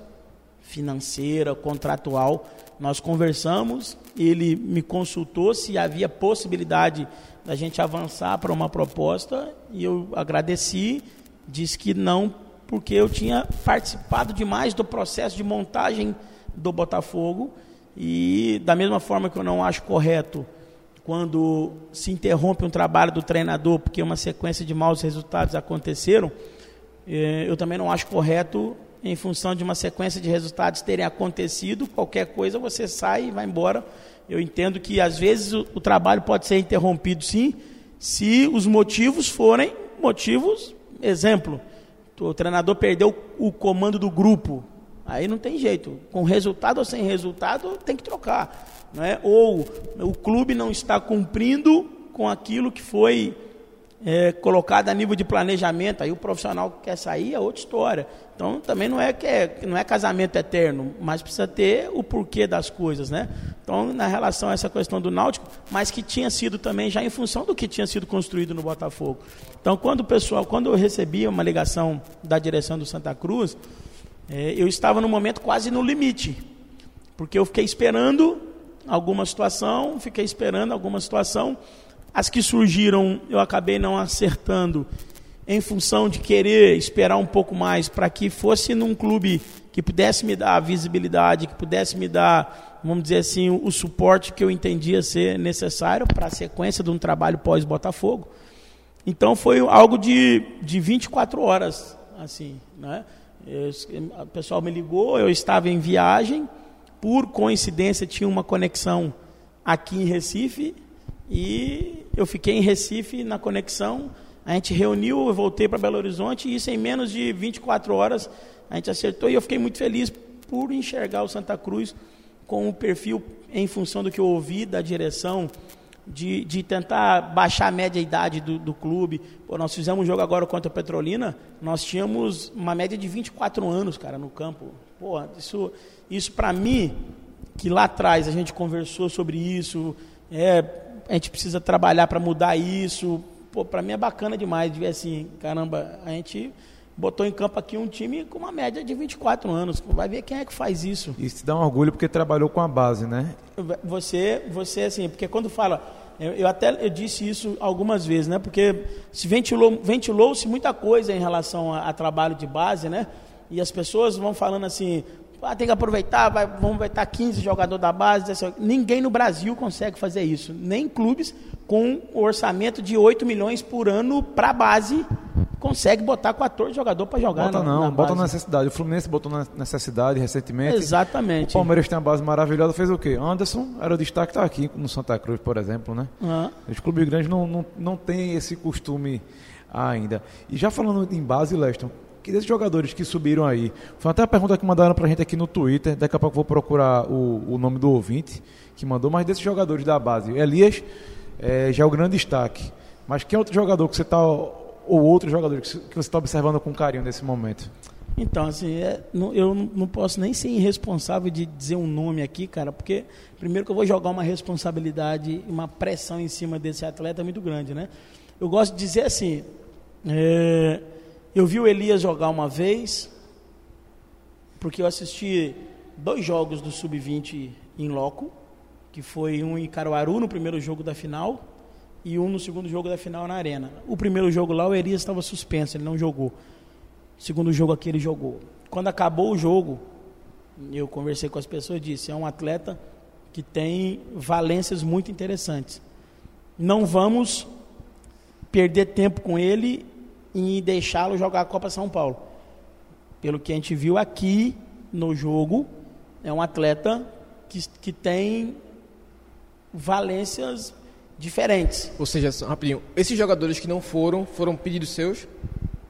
financeira, contratual. Nós conversamos, ele me consultou se havia possibilidade da gente avançar para uma proposta e eu agradeci, disse que não, porque eu tinha participado demais do processo de montagem do Botafogo e da mesma forma que eu não acho correto quando se interrompe um trabalho do treinador porque uma sequência de maus resultados aconteceram, eh, eu também não acho correto em função de uma sequência de resultados terem acontecido, qualquer coisa você sai e vai embora. Eu entendo que às vezes o, o trabalho pode ser interrompido sim, se os motivos forem motivos, exemplo, o treinador perdeu o comando do grupo, Aí não tem jeito. Com resultado ou sem resultado, tem que trocar. Né? Ou o clube não está cumprindo com aquilo que foi é, colocado a nível de planejamento. Aí o profissional que quer sair é outra história. Então também não é que é, não é casamento eterno, mas precisa ter o porquê das coisas, né? Então na relação a essa questão do náutico, mas que tinha sido também já em função do que tinha sido construído no Botafogo. Então quando o pessoal, quando eu recebi uma ligação da direção do Santa Cruz, é, eu estava no momento quase no limite, porque eu fiquei esperando alguma situação, fiquei esperando alguma situação. As que surgiram eu acabei não acertando em função de querer esperar um pouco mais para que fosse num clube que pudesse me dar a visibilidade, que pudesse me dar, vamos dizer assim, o, suporte que eu entendia ser necessário para a sequência de um trabalho pós-Botafogo. Então foi algo de, de 24 horas, assim, né? Eu, o pessoal me ligou, eu estava em viagem, por coincidência tinha uma conexão aqui em Recife e eu fiquei em Recife na conexão a gente reuniu, eu voltei para Belo Horizonte e isso em menos de 24 horas a gente acertou e eu fiquei muito feliz por enxergar o Santa Cruz com o perfil em função do que eu ouvi da direção de, de tentar baixar a média idade do, do clube. Pô, nós fizemos um jogo agora contra a Petrolina, nós tínhamos uma média de 24 anos, cara, no campo. Pô, isso, isso para mim, que lá atrás a gente conversou sobre isso, é, a gente precisa trabalhar para mudar isso, pô, para mim é bacana demais de ver assim, caramba, a gente botou em campo aqui um time com uma média de 24 anos. Vai ver quem é que faz isso. Isso te dá um orgulho porque trabalhou com a base, né? Você, você assim, porque quando fala, eu, eu até eu disse isso algumas vezes, né? Porque se ventilou, ventilou-se muita coisa em relação a, a, trabalho de base, né? E as pessoas vão falando assim, ah, tem que aproveitar, vai, vamos aproveitar 15 jogadores da base. Ninguém no Brasil consegue fazer isso, nem clubes com um orçamento de 8 milhões por ano para a base consegue botar 14 jogadores para jogar. Bota na, não, na bota na necessidade. O Fluminense botou na necessidade recentemente. Exatamente. O Palmeiras tem uma base maravilhosa, fez o quê? Anderson era o destaque, está aqui no Santa Cruz, por exemplo, né? Uhum. Os clubes grandes não, não, não têm esse costume ainda. E já falando em base, Leston, que desses jogadores que subiram aí, foi até a pergunta que mandaram pra gente aqui no Twitter, daqui a pouco vou procurar o, o nome do ouvinte que mandou, mas desses jogadores da base, Elias é, já é o grande destaque. Mas quem é outro jogador que você está, ou outro jogador que você está observando com carinho nesse momento? Então, assim, é, não, eu não posso nem ser irresponsável de dizer um nome aqui, cara, porque primeiro que eu vou jogar uma responsabilidade, uma pressão em cima desse atleta muito grande, né? Eu gosto de dizer assim, é, eu vi o Elias jogar uma vez, porque eu assisti dois jogos do Sub-20 em loco, que foi um em Caruaru no primeiro jogo da final e um no segundo jogo da final na Arena. O primeiro jogo lá o Elias estava suspenso, ele não jogou. O segundo jogo aqui ele jogou. Quando acabou o jogo, eu conversei com as pessoas e disse: é um atleta que tem valências muito interessantes. Não vamos perder tempo com ele e deixá-lo jogar a Copa São Paulo. Pelo que a gente viu aqui no jogo, é um atleta que, que tem valências diferentes. Ou seja, rapidinho, esses jogadores que não foram, foram pedidos seus?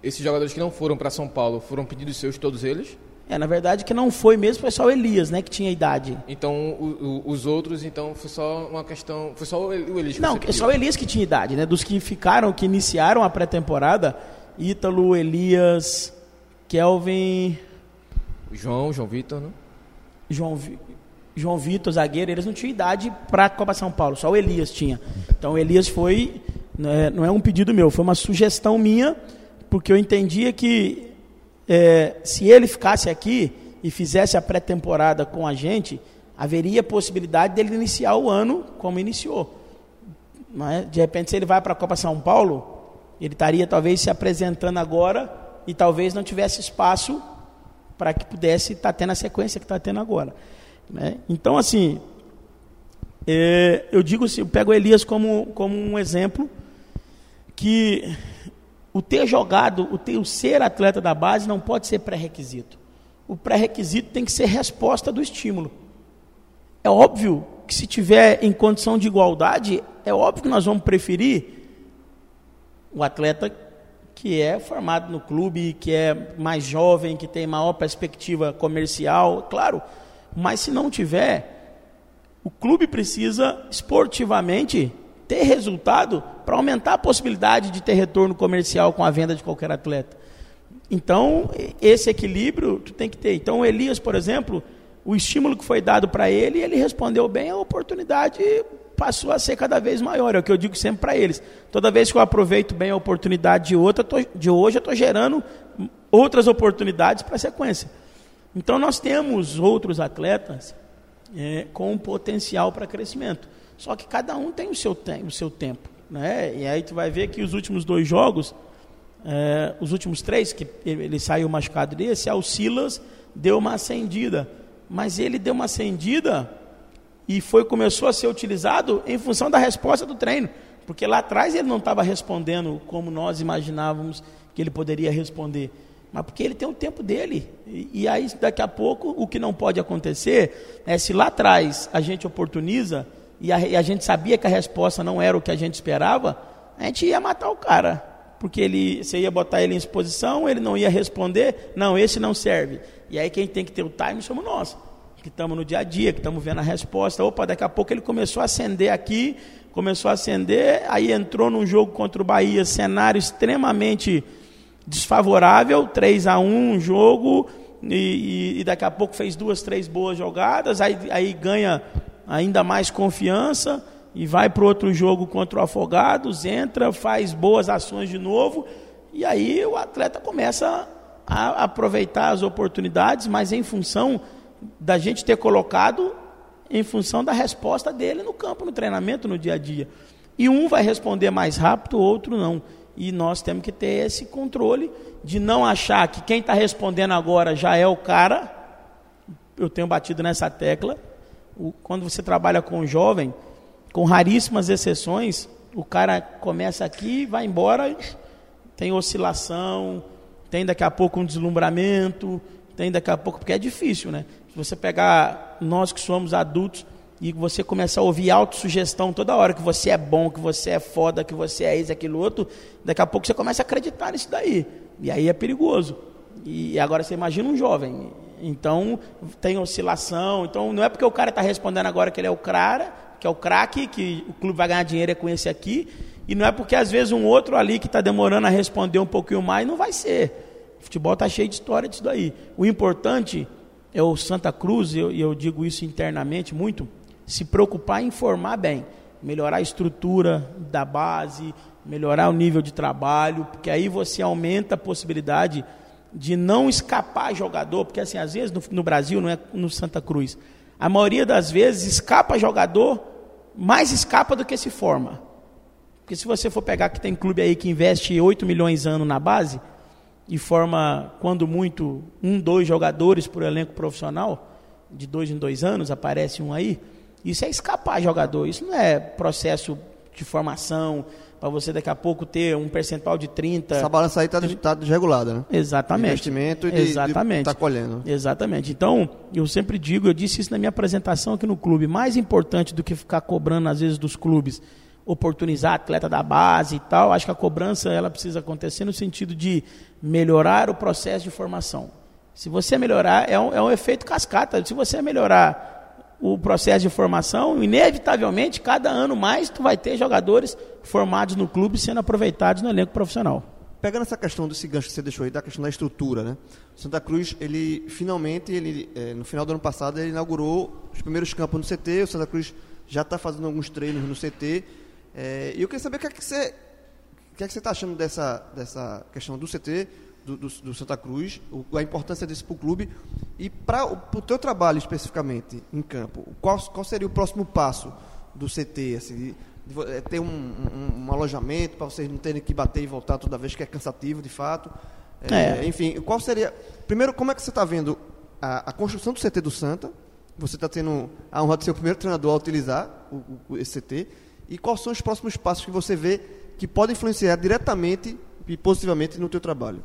Esses jogadores que não foram para São Paulo, foram pedidos seus todos eles? É, na verdade que não foi mesmo, foi só o Elias, né, que tinha idade. Então, o, o, os outros, então, foi só uma questão, foi só o Elias que Não, é só o Elias que tinha idade, né, dos que ficaram, que iniciaram a pré-temporada, Ítalo, Elias, Kelvin... João, João Vitor, né? João, João Vitor, zagueiro, eles não tinham idade para a Copa São Paulo, só o Elias tinha. Então o Elias foi, né, não é um pedido meu, foi uma sugestão minha, porque eu entendia que é, se ele ficasse aqui e fizesse a pré-temporada com a gente, haveria possibilidade dele iniciar o ano como iniciou. É? De repente, se ele vai para a Copa São Paulo, ele estaria talvez se apresentando agora e talvez não tivesse espaço para que pudesse estar tá tendo a sequência que está tendo agora. Né? Então, assim, é, eu digo assim, eu pego Elias como, como um exemplo que o ter jogado, o, ter, o ser atleta da base não pode ser pré-requisito. O pré-requisito tem que ser resposta do estímulo. É óbvio que se tiver em condição de igualdade, é óbvio que nós vamos preferir o atleta que é formado no clube, que é mais jovem, que tem maior perspectiva comercial, claro. Mas se não tiver, o clube precisa esportivamente ter resultado para aumentar a possibilidade de ter retorno comercial com a venda de qualquer atleta. Então, esse equilíbrio tu tem que ter. Então, o Elias, por exemplo, o estímulo que foi dado para ele, ele respondeu bem, a oportunidade passou a ser cada vez maior. É o que eu digo sempre para eles. Toda vez que eu aproveito bem a oportunidade de outra, de hoje, eu estou gerando outras oportunidades para a sequência. Então nós temos outros atletas é, com potencial para crescimento. Só que cada um tem o seu, tem, o seu tempo. Né? E aí tu vai ver que os últimos dois jogos, é, os últimos três, que ele, saiu machucado desse, o Silas deu uma acendida. Mas ele deu uma acendida e foi começou a ser utilizado em função da resposta do treino, porque lá atrás ele não estava respondendo como nós imaginávamos que ele poderia responder, mas porque ele tem o tempo dele. E, e aí daqui a pouco o que não pode acontecer é se lá atrás a gente oportuniza e a, e a gente sabia que a resposta não era o que a gente esperava, a gente ia matar o cara, porque ele, você ia botar ele em exposição, ele não ia responder, não, esse não serve. E aí quem tem que ter o time somos nós que estamos no dia a dia, que estamos vendo a resposta. Opa, daqui a pouco ele começou a acender aqui, começou a acender, aí entrou num jogo contra o Bahia, cenário extremamente desfavorável, 3 a 1 um jogo, e, e, daqui a pouco fez duas, três boas jogadas, aí, aí ganha ainda mais confiança e vai para outro jogo contra o Afogados, entra, faz boas ações de novo, e aí o atleta começa a aproveitar as oportunidades, mas em função da gente ter colocado em função da resposta dele no campo, no treinamento, no dia a dia. E um vai responder mais rápido, o outro não. E nós temos que ter esse controle de não achar que quem está respondendo agora já é o cara. Eu tenho batido nessa tecla. quando você trabalha com um jovem, com raríssimas exceções, o cara começa aqui, vai embora, tem oscilação, tem daqui a pouco um deslumbramento, tem daqui a pouco, porque é difícil, né? Você pegar nós que somos adultos e você começar a ouvir autossugestão toda hora, que você é bom, que você é foda, que você é isso, aquilo outro, daqui a pouco você começa a acreditar nisso daí. E aí é perigoso. E agora você imagina um jovem. Então tem oscilação. Então não é porque o cara está respondendo agora que ele é o cara, que é o craque, que o clube vai ganhar dinheiro é com esse aqui. E não é porque às vezes um outro ali que está demorando a responder um pouquinho mais não vai ser. O futebol está cheio de história disso daí. O importante é o Santa Cruz, e eu, eu digo isso internamente muito, se preocupar em formar bem, melhorar a estrutura da base, melhorar o nível de trabalho, porque aí você aumenta a possibilidade de não escapar jogador, porque assim, às vezes no, no, Brasil, não é no Santa Cruz, a maioria das vezes escapa jogador, mais escapa do que se forma. Porque se você for pegar que tem clube aí que investe 8 milhões ano na base, e forma, quando muito, um, dois jogadores por elenco profissional, de dois em dois anos, aparece um aí, isso é escapar jogador, isso não é processo de formação, para você daqui a pouco ter um percentual de 30. Essa balança aí está tá desregulada, né? Exatamente. investimento e de, Exatamente. está colhendo. Exatamente. Então, eu sempre digo, eu disse isso na minha apresentação aqui no clube, mais importante do que ficar cobrando às vezes dos clubes oportunizar atleta da base e tal, acho que a cobrança ela precisa acontecer no sentido de melhorar o processo de formação. Se você melhorar, é um, é um efeito cascata. Se você melhorar o processo de formação, inevitavelmente, cada ano mais, tu vai ter jogadores formados no clube sendo aproveitados no elenco profissional. Pegando essa questão desse gancho que você deixou aí, da questão da estrutura, né? Santa Cruz, ele finalmente, ele, é, no final do ano passado, ele inaugurou os primeiros campos no CT. O Santa Cruz já está fazendo alguns treinos no CT. É, e eu queria saber o que é que você o que, é que você está achando dessa, dessa questão do CT, do, do, do Santa Cruz, o, a importância disso para o clube e para o teu trabalho especificamente em campo, qual, qual seria o próximo passo do CT? Assim, de, de, é, ter um, um, um alojamento para vocês não terem que bater e voltar toda vez que é cansativo de fato? É, é. Enfim, qual seria. Primeiro, como é que você está vendo a, a, construção do CT do Santa? Você está tendo a honra de ser o primeiro treinador a utilizar o, o, esse CT. E quais são os próximos passos que você vê que pode influenciar diretamente e positivamente no teu trabalho?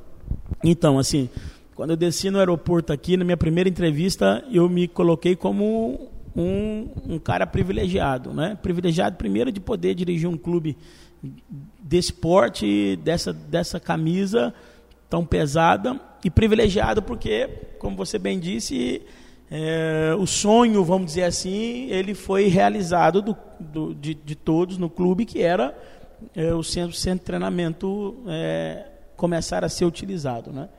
Então, assim, quando eu desci no aeroporto aqui, na minha primeira entrevista, eu me coloquei como um, um cara privilegiado, né? Privilegiado primeiro de poder dirigir um clube desse porte, dessa, dessa camisa tão pesada e privilegiado porque, como você bem disse, é, o sonho, vamos dizer assim, ele foi realizado do, do, de, de, todos no clube, que era é, o centro, centro de treinamento é, começar a ser utilizado. Né?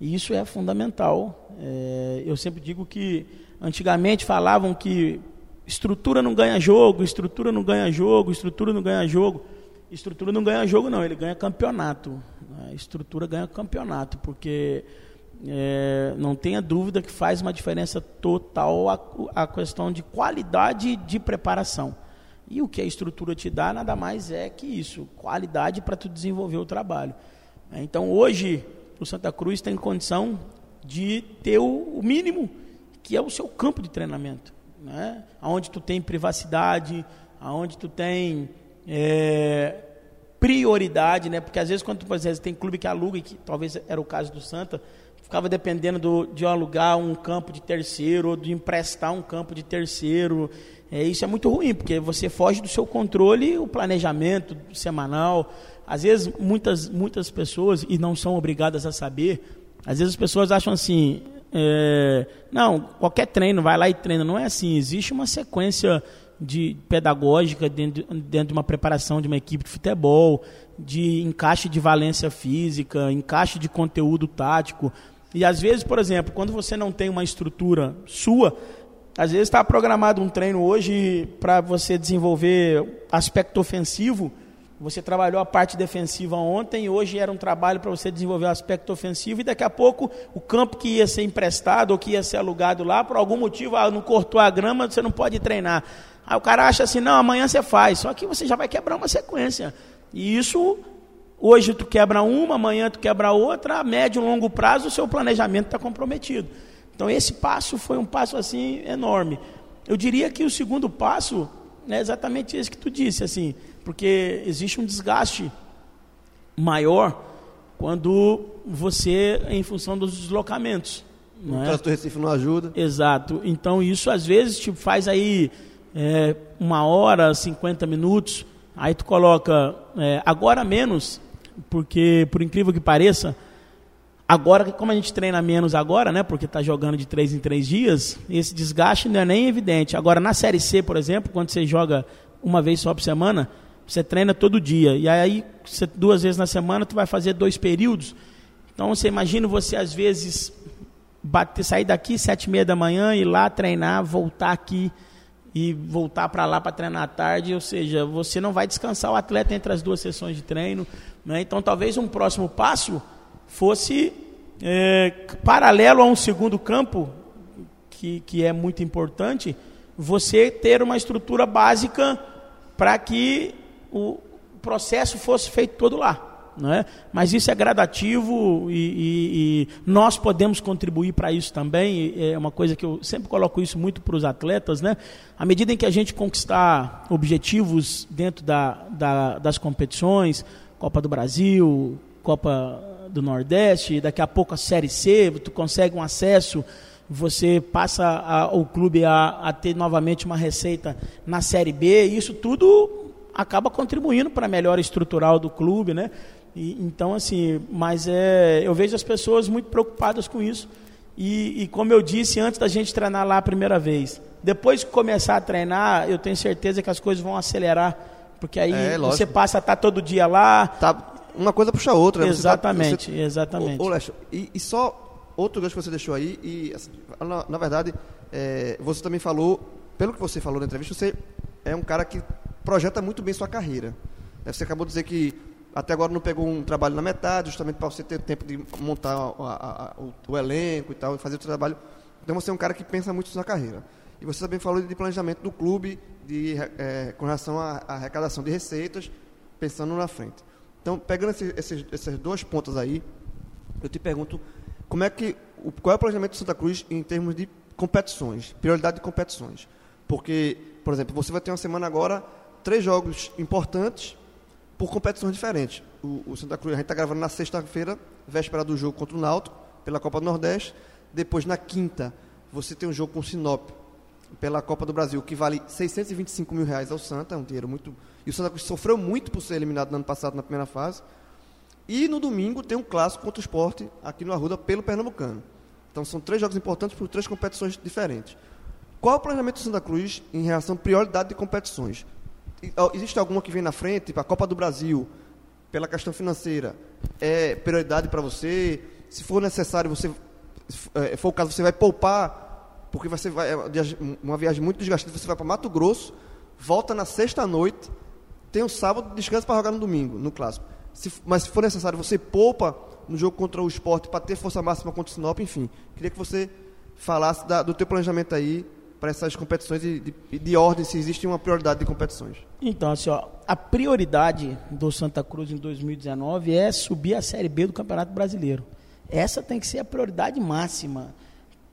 E isso é fundamental. É, eu sempre digo que antigamente falavam que estrutura não ganha jogo, estrutura não ganha jogo, estrutura não ganha jogo. Estrutura não ganha jogo, não, ele ganha campeonato. A estrutura ganha campeonato, porque é, não tenha dúvida que faz uma diferença total a, a questão de qualidade de preparação. E o que a estrutura te dá nada mais é que isso, qualidade para tu desenvolver o trabalho. Então hoje o Santa Cruz tem condição de ter o, o mínimo, que é o seu campo de treinamento, né? Onde tu tem privacidade, aonde tu tem é, prioridade, né? Porque às vezes quando por exemplo, tem clube que aluga, e que talvez era o caso do Santa, ficava dependendo do, de alugar um campo de terceiro ou de emprestar um campo de terceiro. É, isso é muito ruim, porque você foge do seu controle, o planejamento semanal. Às vezes muitas muitas pessoas e não são obrigadas a saber. Às vezes as pessoas acham assim, é, não, qualquer treino vai lá e treina. Não é assim. Existe uma sequência de pedagógica dentro, dentro de uma preparação de uma equipe de futebol, de encaixe de valência física, encaixe de conteúdo tático. E às vezes, por exemplo, quando você não tem uma estrutura sua, às vezes está programado um treino hoje para você desenvolver aspecto ofensivo. Você trabalhou a parte defensiva ontem, hoje era um trabalho para você desenvolver o aspecto ofensivo, e daqui a pouco o campo que ia ser emprestado ou que ia ser alugado lá, por algum motivo, ah, não cortou a grama, você não pode treinar. Aí o cara acha assim, não, amanhã você faz. Só que você já vai quebrar uma sequência. E isso, hoje tu quebra uma, amanhã tu quebra outra, a médio e longo prazo o seu planejamento está comprometido. Então esse passo foi um passo assim enorme. Eu diria que o segundo passo é exatamente isso que tu disse, assim, porque existe um desgaste maior quando você, em função dos deslocamentos. O é? trânsito do Recife não ajuda. Exato. Então isso às vezes tipo, faz aí é, uma hora, 50 minutos, aí tu coloca é, agora menos, porque por incrível que pareça, agora como a gente treina menos agora, né, porque está jogando de três em três dias, esse desgaste não é nem evidente. Agora na série C, por exemplo, quando você joga uma vez só por semana, você treina todo dia e aí você, duas vezes na semana tu vai fazer dois períodos. Então você imagina você às vezes bater, sair daqui sete e meia da manhã ir lá treinar, voltar aqui e voltar para lá para treinar à tarde, ou seja, você não vai descansar o atleta entre as duas sessões de treino. Né? Então, talvez um próximo passo fosse é, paralelo a um segundo campo, que, que é muito importante, você ter uma estrutura básica para que o processo fosse feito todo lá. Né? Mas isso é gradativo e, e, e nós podemos contribuir para isso também. É uma coisa que eu sempre coloco isso muito para os atletas. Né? À medida em que a gente conquistar objetivos dentro da, da, das competições, Copa do Brasil, Copa do Nordeste, daqui a pouco a Série C, tu consegue um acesso, você passa a, o clube a, a ter novamente uma receita na Série B, isso tudo acaba contribuindo para a melhora estrutural do clube, né? E, então, assim, mas é, eu vejo as pessoas muito preocupadas com isso. E, e, como eu disse antes da gente treinar lá a primeira vez, depois que começar a treinar, eu tenho certeza que as coisas vão acelerar. Porque aí é, você passa a estar todo dia lá. Tá, uma coisa puxa a outra. Né? Exatamente, tá, você, exatamente. Ô, ô Leste, e, e, só outro gancho que você deixou aí, e assim, na, na, verdade, é, você também falou, pelo que você falou na entrevista, você é um cara que projeta muito bem sua carreira. Você acabou de dizer que até agora não pegou um trabalho na metade, justamente para você ter tempo de montar a, a, a, o, o, elenco e tal, fazer o trabalho. Então você é um cara que pensa muito na carreira. E você também falou de planejamento do clube, de, é, com relação à arrecadação de receitas, pensando na frente. Então, pegando esse, esses, esses dois pontos aí, eu te pergunto como é que, o, qual é o planejamento do Santa Cruz em termos de competições, prioridade de competições. Porque, por exemplo, você vai ter uma semana agora, três jogos importantes, por competições diferentes. O, o Santa Cruz, a gente está gravando na sexta-feira, véspera do jogo contra o Náutico, pela Copa do Nordeste. Depois, na quinta, você tem um jogo com o Sinop, pela Copa do Brasil, que vale 625 mil reais ao Santa, é um dinheiro muito. E o Santa Cruz sofreu muito por ser eliminado no ano passado na primeira fase. E no domingo tem um clássico contra o esporte aqui no Arruda pelo Pernambucano. Então são três jogos importantes por três competições diferentes. Qual é o planejamento do Santa Cruz em relação à prioridade de competições? Existe alguma que vem na frente, tipo a Copa do Brasil, pela questão financeira, é prioridade para você? Se for necessário, você, é, for o caso, você vai poupar, porque você vai, é uma viagem muito desgastante, você vai para Mato Grosso, volta na sexta noite, tem um sábado, descansa para jogar no domingo, no clássico. Se, mas se for necessário, você poupa no jogo contra o esporte para ter força máxima contra o Sinop, enfim. Queria que você falasse da, do teu planejamento aí para essas competições e de, de, ordem, se existe uma prioridade de competições. Então, assim, ó, a prioridade do Santa Cruz em 2019 é subir a Série B do Campeonato Brasileiro. Essa tem que ser a prioridade máxima,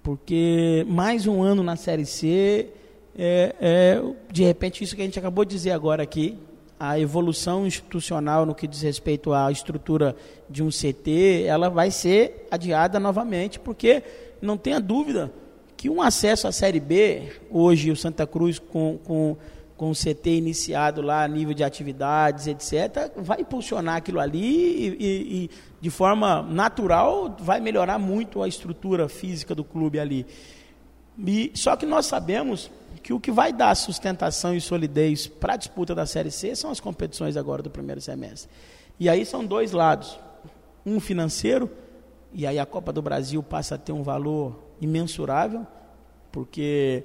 porque mais um ano na Série C, é, é, de repente, isso que a gente acabou de dizer agora aqui, a evolução institucional no que diz respeito à estrutura de um CT, ela vai ser adiada novamente, porque não tenha dúvida que um acesso à Série B, hoje o Santa Cruz com, com, com o CT iniciado lá nível de atividades, etc., vai impulsionar aquilo ali e, e, e de forma natural vai melhorar muito a estrutura física do clube ali. E, só que nós sabemos que o que vai dar sustentação e solidez para a disputa da Série C são as competições agora do primeiro semestre. E aí são dois lados. Um financeiro, e aí a Copa do Brasil passa a ter um valor imensurável, porque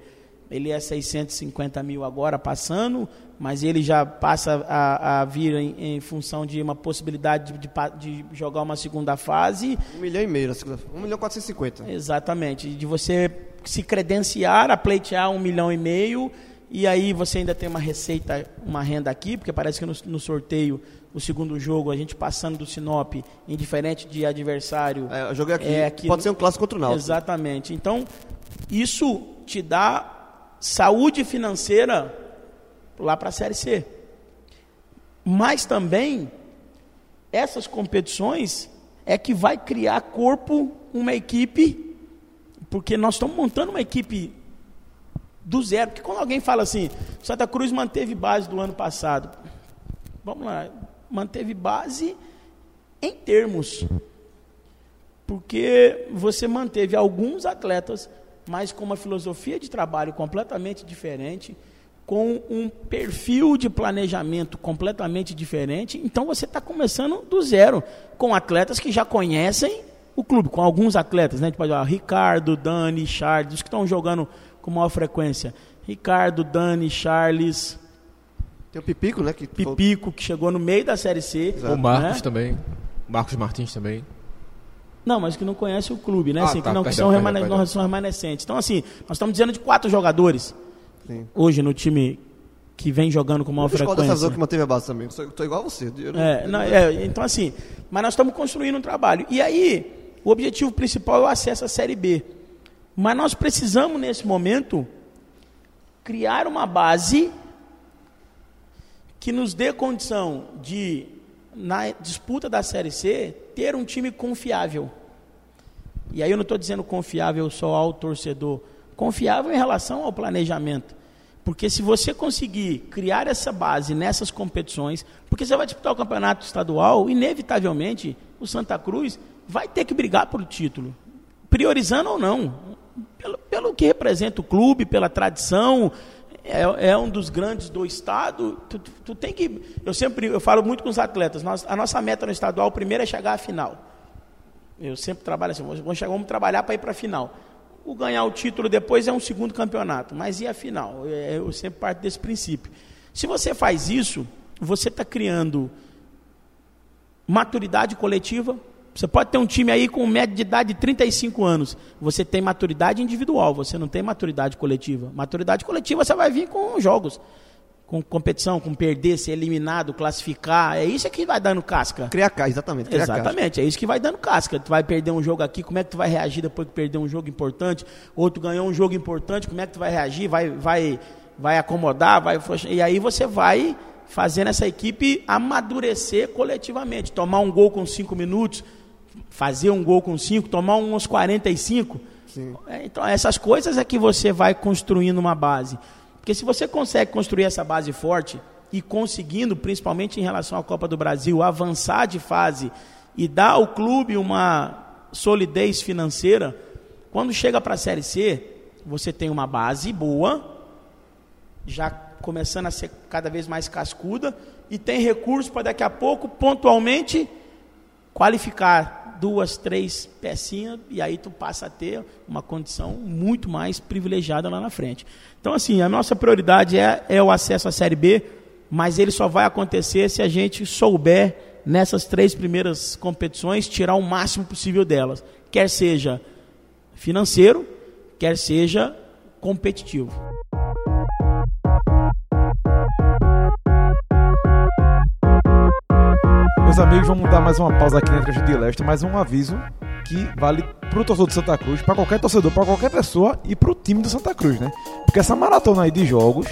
ele é 650 mil agora passando, mas ele já passa a, a vir em, em, função de uma possibilidade de, de, de, jogar uma segunda fase. Um milhão e meio, um milhão e quatrocentos e cinquenta. Exatamente, de você se credenciar a pleitear um milhão e meio e aí você ainda tem uma receita, uma renda aqui, porque parece que no, no sorteio, o segundo jogo, a gente passando do Sinop, indiferente de adversário. É, eu joguei aqui, é aqui pode no, ser um clássico contra o Náutico. Exatamente. Então, isso te dá saúde financeira lá para a Série C. Mas também, essas competições é que vai criar corpo uma equipe porque nós estamos montando uma equipe do zero. Porque quando alguém fala assim, Santa Cruz manteve base do ano passado. Vamos lá, manteve base em termos. Porque você manteve alguns atletas, mas com uma filosofia de trabalho completamente diferente, com um perfil de planejamento completamente diferente. Então você está começando do zero, com atletas que já conhecem o clube, com alguns atletas, né? Pode falar Ricardo, Dani, Charles, os que estão jogando com maior frequência. Ricardo, Dani, Charles. Tem o Pipico, né? Que Pipico, que chegou no meio da Série C. Exato. O Marcos né? também. Marcos Martins também. Não, mas que não conhece o clube, né? Ah, assim, tá, que não, perdão, que são, perdão, remane perdão. são remanescentes. Então, assim, nós estamos dizendo de quatro jogadores Sim. hoje no time que vem jogando com maior eu frequência. dessa que manteve a base também. Estou igual a você. Não, é, não, é, então, assim, mas nós estamos construindo um trabalho. E aí, o objetivo principal é o acesso à Série B. Mas nós precisamos, nesse momento, criar uma base que nos dê condição de, na disputa da Série C, ter um time confiável. E aí eu não estou dizendo confiável só ao torcedor, confiável em relação ao planejamento. Porque se você conseguir criar essa base nessas competições, porque você vai disputar o campeonato estadual, inevitavelmente o Santa Cruz vai ter que brigar pelo título, priorizando ou não, pelo, pelo que representa o clube, pela tradição, é, é, um dos grandes do estado. Tu, tu, tu, tem que, eu sempre, eu falo muito com os atletas. Nós, a nossa meta no estadual, primeiro é chegar à final. Eu sempre trabalho assim, vamos, chegar, vamos trabalhar para ir para a final. O ganhar o título depois é um segundo campeonato, mas e a final? É, eu sempre parto desse princípio. Se você faz isso, você está criando maturidade coletiva, você pode ter um time aí com média de idade de 35 anos. Você tem maturidade individual, você não tem maturidade coletiva. Maturidade coletiva você vai vir com jogos, com competição, com perder, ser eliminado, classificar. É isso que vai dando casca. Criar casca, exatamente. Criar exatamente, casca. é isso que vai dando casca. Tu vai perder um jogo aqui, como é que tu vai reagir depois que perder um jogo importante? Outro ganhou um jogo importante, como é que tu vai reagir? Vai, vai, vai acomodar? Vai, e aí você vai fazendo essa equipe amadurecer coletivamente. Tomar um gol com cinco minutos fazer um gol com 5, tomar uns 45, Sim. É, então, essas coisas é que você vai construindo uma base. Porque se você consegue construir essa base forte e conseguindo, principalmente em relação à Copa do Brasil, avançar de fase e dar ao clube uma solidez financeira, quando chega para a Série C, você tem uma base boa, já começando a ser cada vez mais cascuda, e tem recursos para daqui a pouco, pontualmente, qualificar duas, três pecinhas, e aí tu passa a ter uma condição muito mais privilegiada lá na frente. Então, assim, a nossa prioridade é, é o acesso à Série B, mas ele só vai acontecer se a gente souber, nessas três primeiras competições, tirar o máximo possível delas. Quer seja financeiro, quer seja competitivo. Meus amigos, vamos dar mais uma pausa aqui entre a gente e Leste, mais um aviso que vale pro torcedor do Santa Cruz, para qualquer torcedor, para qualquer pessoa e pro time do Santa Cruz, né? Porque essa maratona aí de jogos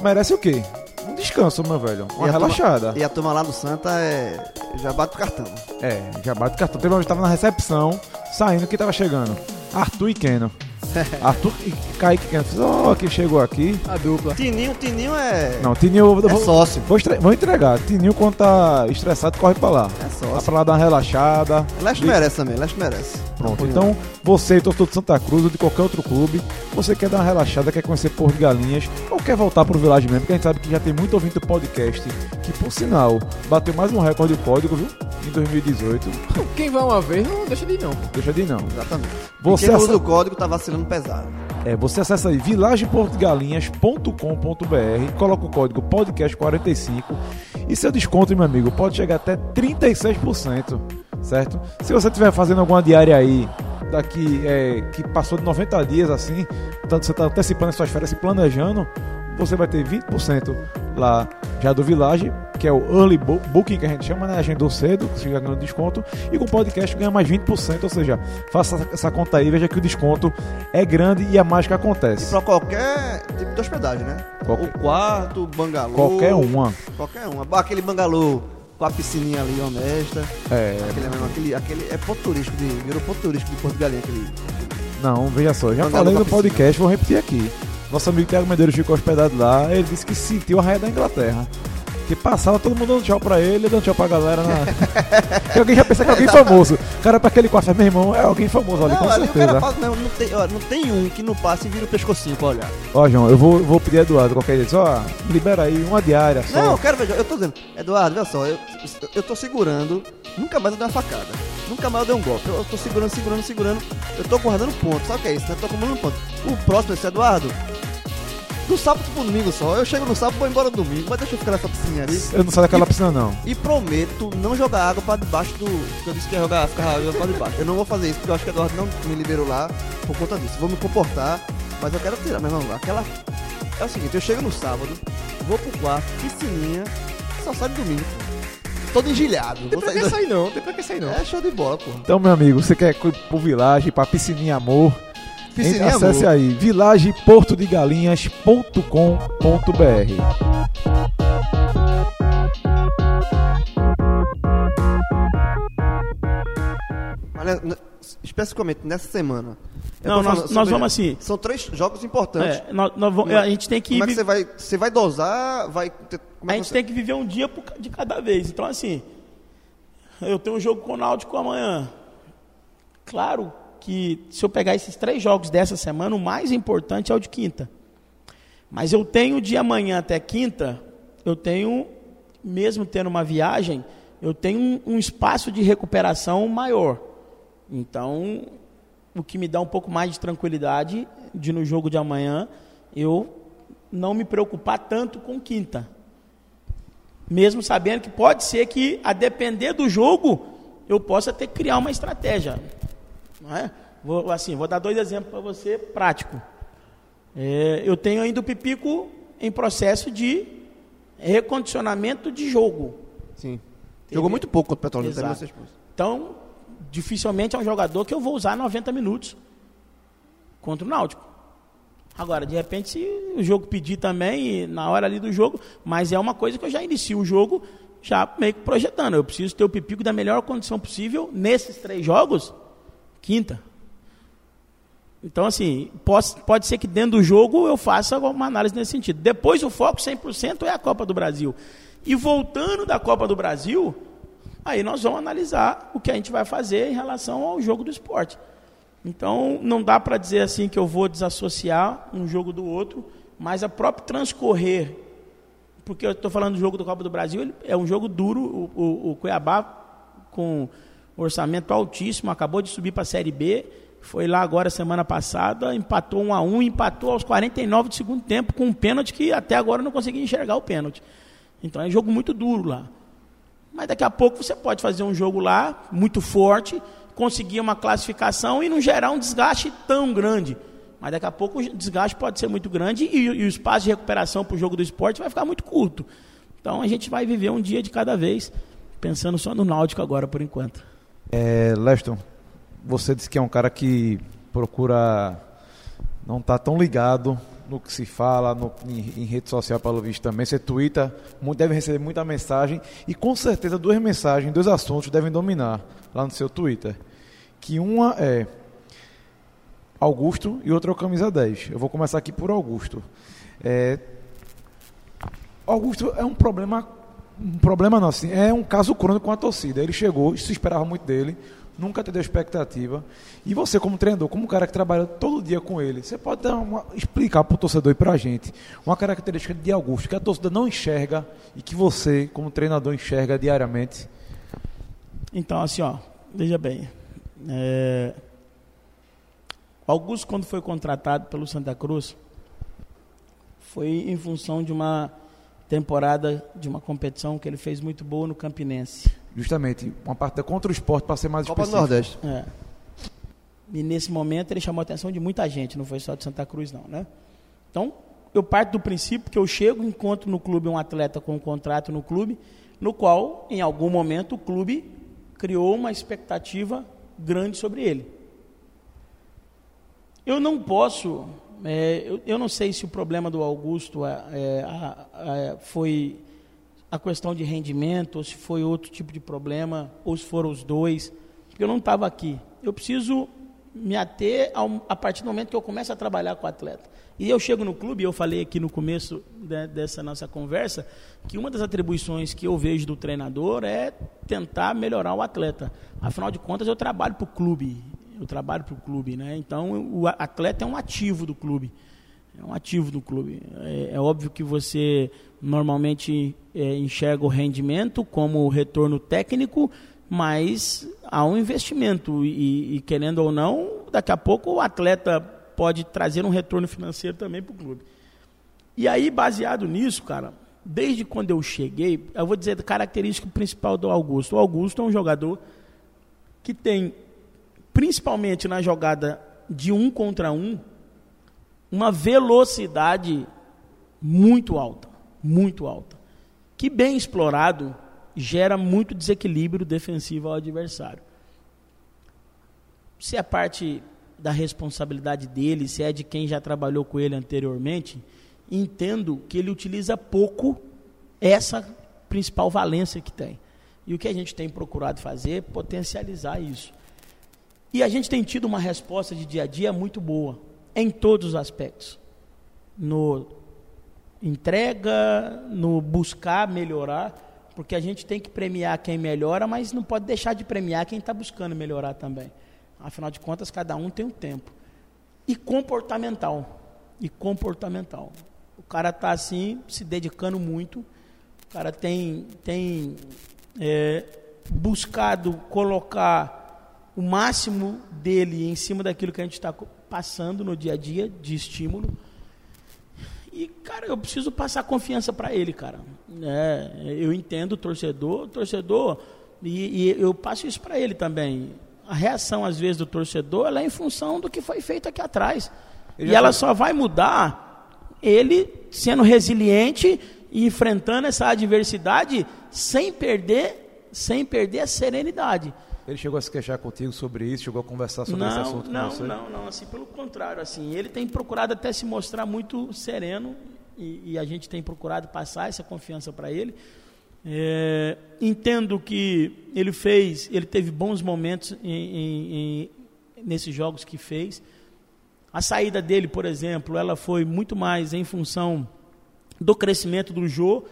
merece o quê? Um descanso, meu velho. Uma E relaxada. turma- e a turma lá no Santa é. Já bate o cartão. É, já bate o cartão. Teve uma que tava na recepção, saindo, que tava chegando? Arthur e Keno. (laughs) Arthur e Kaique. Ó, que chegou aqui. A dupla. Tininho, Tininho é. Não, Tininho, eu É vou, sócio. vou, vou entregar. Tininho, quando tá estressado, corre pra lá. É sócio. pra lá dar uma relaxada. Leste merece também, Leste merece. Pronto. Então, você, torcedor de Santa Cruz ou de qualquer outro clube, você quer dar uma relaxada, quer conhecer Porto de Galinhas, ou quer voltar pro Village mesmo, porque a gente sabe que já tem muito ouvinte do podcast, que por sinal, bateu mais um recorde do código, viu? Em 2018. Quem vai uma vez, não deixa de ir não. Deixa de ir, não. Exatamente. Você Quem não ace- usa o código tá vacilando pesado. É, você acessa aí vilageportogalinhas.com.br, coloca o código podcast45 e seu desconto, meu amigo, pode chegar até 36%, certo? Se você estiver fazendo alguma diária aí daqui é, que passou de 90 dias assim, tanto você está antecipando as suas férias, se planejando, você vai ter 20% lá já do Village, que é o Early Bo- Booking que a gente chama, né? Agendou cedo, que você já ganhou desconto, e com o podcast ganha mais 20%, ou seja, faça essa- conta aí, veja que o desconto é grande e a mágica acontece. Pra qualquer tipo de hospedagem, né? Qualquer- O quarto, bangalô. Qualquer uma. Qualquer uma. Aquele bangalô com a piscininha ali honesta. É, Aquele, mesmo, aquele, aquele é ponto turístico de. Virou ponto turístico de Porto Galinha, aquele. não, veja só, já falei no podcast, vou repetir aqui. Nosso amigo Thiago Medeiros ficou hospedado lá, ele disse que sentiu a raia da Inglaterra. Que passava todo mundo dando tchau pra ele, dando tchau pra galera. Na... (laughs) que alguém já pensa que é alguém famoso. O cara pra aquele quarto, meu irmão, é alguém famoso ali, com Não, ali o certeza. cara fala, não, não, tem, ó, não tem um que não passe e vira o pescocinho pra olhar. Ó, João, eu vou, vou pedir a Eduardo qualquer dia. Só ó, libera aí uma diária só. Não, eu quero ver. Eu tô dizendo, Eduardo, olha só, eu, eu tô segurando. Nunca mais eu dei uma facada. Nunca mais eu dei um golpe. Eu, eu tô segurando, segurando, segurando. Eu tô guardando ponto. Sabe o que é isso? Né? Eu tô acumulando ponto. O próximo é esse, Eduardo. Do sábado pro domingo só. Eu chego no sábado e vou embora no domingo. Mas deixa eu ficar nessa piscininha ali. Eu não saio daquela piscina, não. E prometo não jogar água pra debaixo do. que Eu disse que ia jogar, ficar água pra debaixo. Eu não vou fazer isso porque eu acho que o Eduardo não me liberou lá por conta disso. Vou me comportar, mas eu quero tirar, meu irmão. Aquela. É o seguinte, eu chego no sábado, vou pro quarto, piscininha, só sai no domingo, pô. Todo engilhado. Tem pra que sair não, tem pra que sair não. É show de bola, pô. Então, meu amigo, você quer ir pro Village, pra Piscininha Amor? Piscininha acesse aí, vilageportodegalinhas.com.br. Olha, especificamente nessa semana. eu Não, nós- nós vamos assim. São três jogos importantes. É, nós- nós vamos- a gente tem que Como é que você vai. Você vai dosar? Vai. ter- a é que gente você... tem que viver um dia de cada vez. Então, assim, eu tenho um jogo com o Náutico amanhã. Claro que se eu pegar esses três jogos dessa semana, o mais importante é o de quinta. Mas eu tenho de amanhã até quinta, eu tenho, mesmo tendo uma viagem, eu tenho um, um espaço de recuperação maior. Então, o que me dá um pouco mais de tranquilidade de no jogo de amanhã, eu não me preocupar tanto com quinta. Mesmo sabendo que pode ser que, a depender do jogo, eu possa ter que criar uma estratégia. Não é? Vou, assim, vou dar dois exemplos para você, prático. É, eu tenho ainda o Pipico em processo de recondicionamento de jogo. Sim. Jogou muito pouco contra o Petrolina, seis pontos. Então, dificilmente é um jogador que eu vou usar 90 minutos contra o Náutico. Agora, de repente, se o jogo pedir também, na hora ali do jogo, mas é uma coisa que eu já inicio o jogo já meio que projetando. Eu preciso ter o Pipico da melhor condição possível nesses três jogos, quinta. Então, assim, pode, pode ser que dentro do jogo eu faça uma análise nesse sentido. Depois, o foco 100% é a Copa do Brasil. E voltando da Copa do Brasil, aí nós vamos analisar o que a gente vai fazer em relação ao jogo do esporte. Então, não dá para dizer assim que eu vou desassociar um jogo do outro, mas a próprio transcorrer, porque eu estou falando do jogo da Copa do Brasil, é um jogo duro, o, o, o Cuiabá com orçamento altíssimo, acabou de subir para a Série B, foi lá agora semana passada, empatou 1 a 1 empatou aos 49 do segundo tempo com um pênalti que até agora não consegui enxergar o pênalti. Então é jogo muito duro lá. Mas daqui a pouco você pode fazer um jogo lá, muito forte, conseguir uma classificação e não gerar um desgaste tão grande. Mas daqui a pouco o desgaste pode ser muito grande e, e o espaço de recuperação para o jogo do esporte vai ficar muito curto. Então a gente vai viver um dia de cada vez, pensando só no Náutico agora por enquanto. É, Leston, você disse que é um cara que procura não estar tá tão ligado no que se fala no, em, em, rede social, pelo visto também. Você twitta, deve receber muita mensagem e com certeza duas mensagens, dois assuntos devem dominar lá no seu Twitter. Que uma é Augusto e outra é o Camisa 10. Eu vou começar aqui por Augusto. É, Augusto é um problema, um problema não, assim, é um caso crônico com a torcida. Ele chegou, se esperava muito dele, nunca teve expectativa. E você, como treinador, como um cara que trabalha todo dia com ele, você pode uma, explicar para o torcedor e para a gente uma característica de Augusto que a torcida não enxerga e que você, como treinador, enxerga diariamente? Então, assim, ó, veja bem. É... Augusto, quando foi contratado pelo Santa Cruz, foi em função de uma temporada de uma competição que ele fez muito boa no Campinense justamente uma partida contra o esporte para ser mais Copa específico. do Nordeste. É. E nesse momento ele chamou a atenção de muita gente, não foi só de Santa Cruz não, né? Então, eu parto do princípio que eu chego, encontro no clube um atleta com um contrato no clube, no qual, em algum momento, o clube criou uma expectativa grande sobre ele. Eu não posso, é, eu, eu, não sei se o problema do Augusto é, é, foi a questão de rendimento, ou se foi outro tipo de problema, ou se foram os dois, porque eu não estava aqui. Eu preciso me ater ao, a partir do momento que eu começo a trabalhar com o atleta. E eu chego no clube, eu falei aqui no começo de, dessa nossa conversa, que uma das atribuições que eu vejo do treinador é tentar melhorar o atleta. Afinal de contas, eu trabalho para o clube. Eu trabalho para o clube, né? Então, o atleta é um ativo do clube. É um ativo do clube. É, é óbvio que você normalmente é, enxerga o rendimento como retorno técnico, mas há um investimento e, e, querendo ou não, daqui a pouco o atleta pode trazer um retorno financeiro também para o clube. E aí, baseado nisso, cara, desde quando eu cheguei, eu vou dizer a característica principal do Augusto. O Augusto é um jogador que tem, principalmente na jogada de um contra um, uma velocidade muito alta muito alta, que bem explorado gera muito desequilíbrio defensivo ao adversário. Se é parte da responsabilidade dele, se é de quem já trabalhou com ele anteriormente, entendo que ele utiliza pouco essa principal valência que tem. E o que a gente tem procurado fazer é potencializar isso. E a gente tem tido uma resposta de dia a dia muito boa, em todos os aspectos. No entrega, no buscar melhorar, porque a gente tem que premiar quem melhora, mas não pode deixar de premiar quem está buscando melhorar também. Afinal de contas, cada um tem um tempo. E comportamental. E comportamental. O cara está assim, se dedicando muito, o cara tem, tem é, buscado colocar o máximo dele em cima daquilo que a gente está passando no dia a dia de estímulo e, cara, eu preciso passar confiança para ele, cara. É, eu entendo o torcedor, o torcedor, e, e eu passo isso para ele também. A reação, às vezes, do torcedor, ela é em função do que foi feito aqui atrás. E ela só vai mudar ele sendo resiliente e enfrentando essa adversidade sem perder, sem perder a serenidade. Ele chegou a se queixar contigo sobre isso, chegou a conversar sobre não, esse assunto não, com você? Não, não, assim, pelo contrário, assim, ele tem procurado até se mostrar muito sereno e, e a gente tem procurado passar essa confiança para ele. É, entendo que ele fez, ele teve bons momentos em, em, em, nesses jogos que fez. A saída dele, por exemplo, ela foi muito mais em função do crescimento do Jô,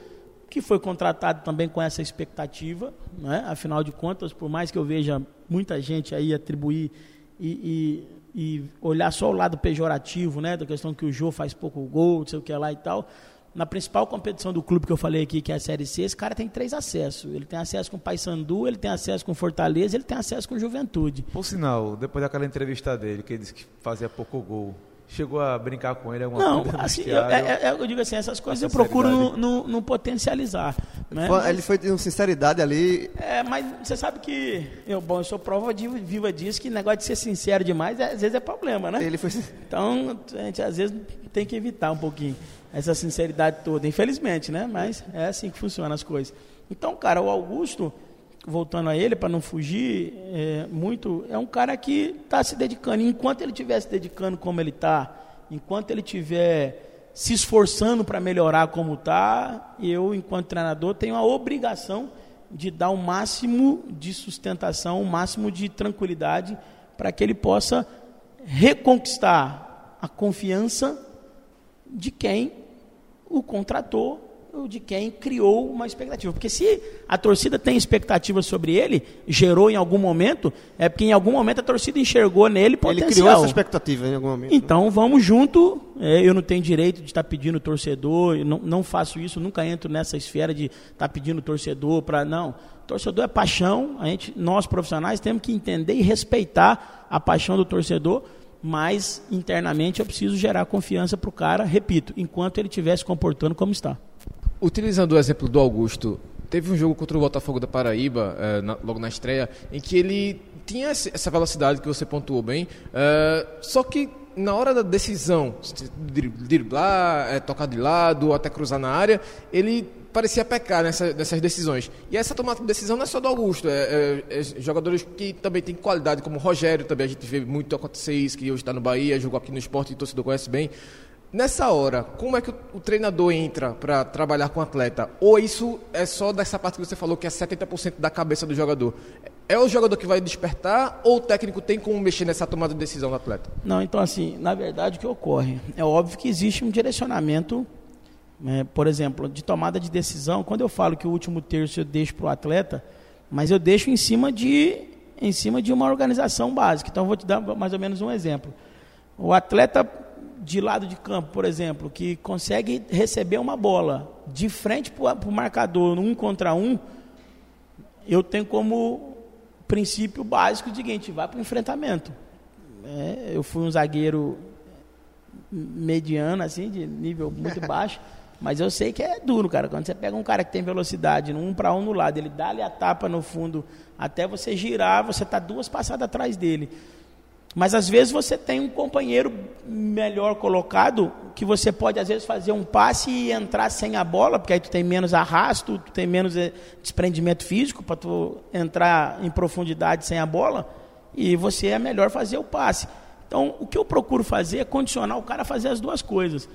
que foi contratado também com essa expectativa, né? afinal de contas, por mais que eu veja muita gente aí atribuir e, e, e olhar só o lado pejorativo, né, da questão que o Jô faz pouco gol, não sei o que lá e tal, na principal competição do clube que eu falei aqui, que é a Série C, esse cara tem três acessos. Ele tem acesso com o Paysandu, ele tem acesso com Fortaleza, ele tem acesso com Juventude. Por sinal, depois daquela entrevista dele, que ele disse que fazia pouco gol, chegou a brincar com ele alguma Não, coisa? no assim, eu, vestiário? é, é, eu digo assim, essas coisas eu procuro não sinceridade. não- não potencializar. Né? Foi- Ele foi com sinceridade ali. É, mas você sabe que eu, bom, eu sou prova de- viva disso, que negócio de ser sincero demais, é, às vezes é problema, né? Ele foi. Então, a gente às vezes tem que evitar um pouquinho essa sinceridade toda, infelizmente, né? Mas é assim que funcionam as coisas. Então, cara, o Augusto, voltando a ele, para não fugir é, muito, é um cara que está se dedicando. E enquanto ele estiver se dedicando como ele está, enquanto ele estiver se esforçando para melhorar como está, eu, enquanto treinador, tenho a obrigação de dar o máximo de sustentação, o máximo de tranquilidade para que ele possa reconquistar a confiança de quem o contratou ou de quem criou uma expectativa. Porque se a torcida tem expectativa sobre ele, gerou em algum momento, é porque em algum momento a torcida enxergou nele Ele potencial. criou essa expectativa em algum momento. Então vamos junto. É, eu não tenho direito de estar pedindo torcedor, eu não, não faço isso, nunca entro nessa esfera de estar pedindo torcedor para. Não. Torcedor é paixão, a gente, nós profissionais temos que entender e respeitar a paixão do torcedor, mas internamente eu preciso gerar confiança para o cara, repito, enquanto ele estiver se comportando como está. Utilizando o exemplo do Augusto, teve um jogo contra o Botafogo da Paraíba, eh, na- logo na estreia, em que ele tinha essa velocidade que você pontuou bem, eh, só que na hora da decisão, driblar, eh, tocar de lado, ou até cruzar na área, ele parecia pecar nessa- nessas decisões. E essa tomada de decisão não é só do Augusto, é, é- é jogadores que também têm qualidade, como o Rogério, também a gente vê muito acontecer isso, que hoje está no Bahia, jogou aqui no esporte e o torcedor conhece bem. Nessa hora, como é que o, treinador entra para trabalhar com o atleta? Ou isso é só dessa parte que você falou, que é 70% da cabeça do jogador? É o jogador que vai despertar ou o técnico tem como mexer nessa tomada de decisão do atleta? Não, então assim, na verdade o que ocorre? É óbvio que existe um direcionamento, né, por exemplo, de tomada de decisão. Quando eu falo que o último terço eu deixo para o atleta, mas eu deixo em cima de em cima de uma organização básica. Então eu vou te dar mais ou menos um exemplo. O atleta de lado de campo, por exemplo, que consegue receber uma bola de frente para o marcador, um contra um, eu tenho como princípio básico o seguinte: vai para o enfrentamento. É, eu fui um zagueiro mediano, assim, de nível muito (laughs) baixo. Mas eu sei que é duro, cara. Quando você pega um cara que tem velocidade, um para um no lado, ele dá-lhe a tapa no fundo, até você girar, você está duas passadas atrás dele. Mas às vezes você tem um companheiro melhor colocado, que você pode às vezes fazer um passe e entrar sem a bola, porque aí tu tem menos arrasto, tu tem menos eh, desprendimento físico para tu entrar em profundidade sem a bola, e você é melhor fazer o passe. Então, o que eu procuro fazer é condicionar o cara a fazer as duas coisas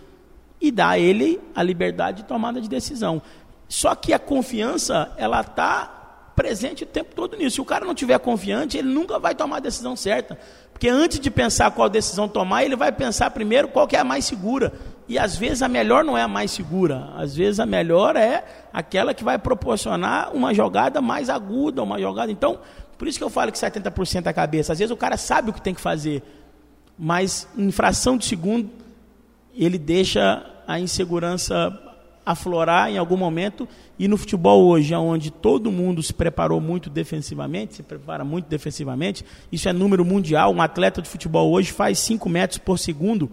e dar a ele a liberdade de tomada de decisão. Só que a confiança, ela está presente o tempo todo nisso. Se o cara não tiver confiante, ele nunca vai tomar a decisão certa. Porque antes de pensar qual decisão tomar, ele vai pensar primeiro qual que é a mais segura. E às vezes a melhor não é a mais segura. Às vezes a melhor é aquela que vai proporcionar uma jogada mais aguda, uma jogada. Então, por isso que eu falo que 70% é a cabeça. Às vezes o cara sabe o que tem que fazer, mas em fração de segundo ele deixa a insegurança aflorar em algum momento. E no futebol hoje, onde todo mundo se preparou muito defensivamente, se prepara muito defensivamente, isso é número mundial. Um atleta de futebol hoje faz 5 metros por segundo.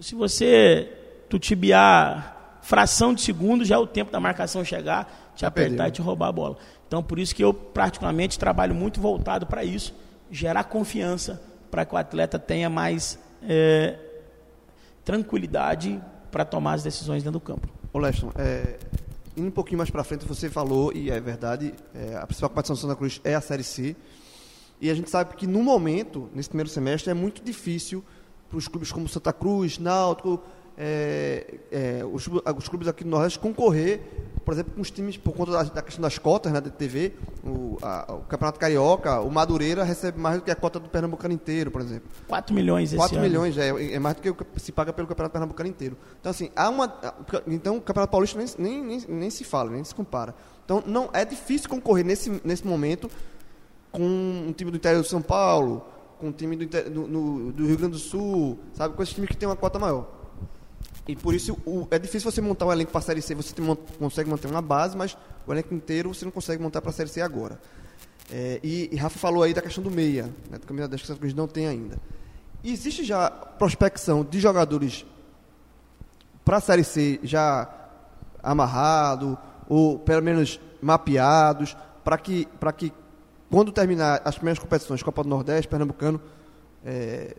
Se você tutibiar fração de segundo, já é o tempo da marcação chegar, te apertar perdeu. e te roubar a bola. Então, por isso que eu, particularmente, trabalho muito voltado para isso, gerar confiança para que o atleta tenha mais eh, tranquilidade para tomar as decisões dentro do campo. Ô Leston, é, indo um pouquinho mais para frente, você falou, e é verdade, é, a principal competição do Santa Cruz é a Série C. E a gente sabe que no momento, nesse primeiro semestre, é muito difícil para os clubes como Santa Cruz, Náutico, é, é, os, os, clubes aqui do Nordeste concorrer, por exemplo, com os times, por conta da, da questão das cotas né, da TV, o, a, o, Campeonato Carioca, o Madureira recebe mais do que a cota do Pernambucano inteiro, por exemplo. 4 milhões esse 4 ano. milhões, é, é mais do que o que se paga pelo Campeonato Pernambucano inteiro. Então, assim, há uma. Então, o Campeonato Paulista nem, nem, nem, nem se fala, nem se compara. Então, não, é difícil concorrer nesse, nesse momento com um time do interior de São Paulo, com um time do, do, do, do Rio Grande do Sul, sabe? Com esses times que tem uma cota maior. E por isso o, é difícil você montar um elenco para a Série C. Você tem, consegue manter uma base, mas o elenco inteiro você não consegue montar para a Série C agora. É, e, e, Rafa falou aí da questão do meia, né, do caminho das que Cruz não tem ainda. Existe já prospecção de jogadores para a Série C já amarrado, ou pelo menos mapeados, para que, que quando terminar as primeiras competições, Copa do Nordeste, Pernambucano, é,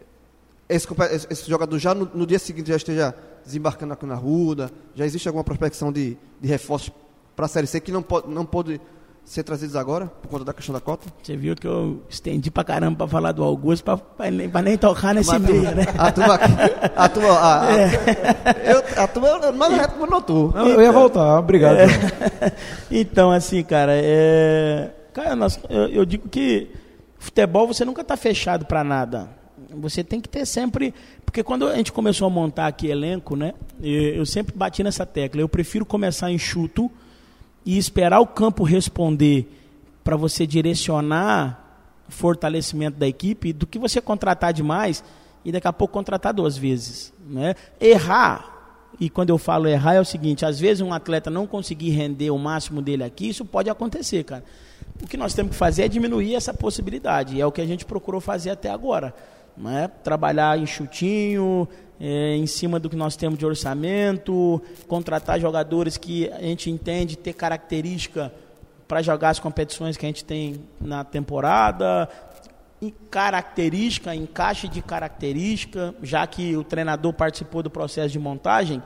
esse, esse, jogador já no, no, dia seguinte já esteja desembarcando aqui na Ruda? Já existe alguma prospecção de, de reforços para a Série C que não pode, não pode ser trazidos agora, por conta da questão da cota? Você viu que eu estendi pra caramba pra falar do Augusto, pra, pra, nem, pra nem tocar nesse meio, né? A turma, a turma, a, a, é. eu, a turma, mas a turma notou. Eu ia voltar, obrigado. É. (laughs) então, assim, cara, é... Cara, nós, eu, eu digo que futebol você nunca tá fechado para nada. Você tem que ter sempre. Porque quando a gente começou a montar aqui elenco, né? Eu sempre bati nessa tecla. Eu prefiro começar enxuto e esperar o campo responder para você direcionar o fortalecimento da equipe do que você contratar demais e daqui a pouco contratar duas vezes. Né? Errar. E quando eu falo errar é o seguinte, às vezes um atleta não conseguir render o máximo dele aqui, isso pode acontecer, cara. O que nós temos que fazer é diminuir essa possibilidade, é o que a gente procurou fazer até agora né? trabalhar enxutinho, é, em cima do que nós temos de orçamento, contratar jogadores que a gente entende ter característica para jogar as competições que a gente tem na temporada, em característica, encaixe de característica, já que o treinador participou do processo de montagem,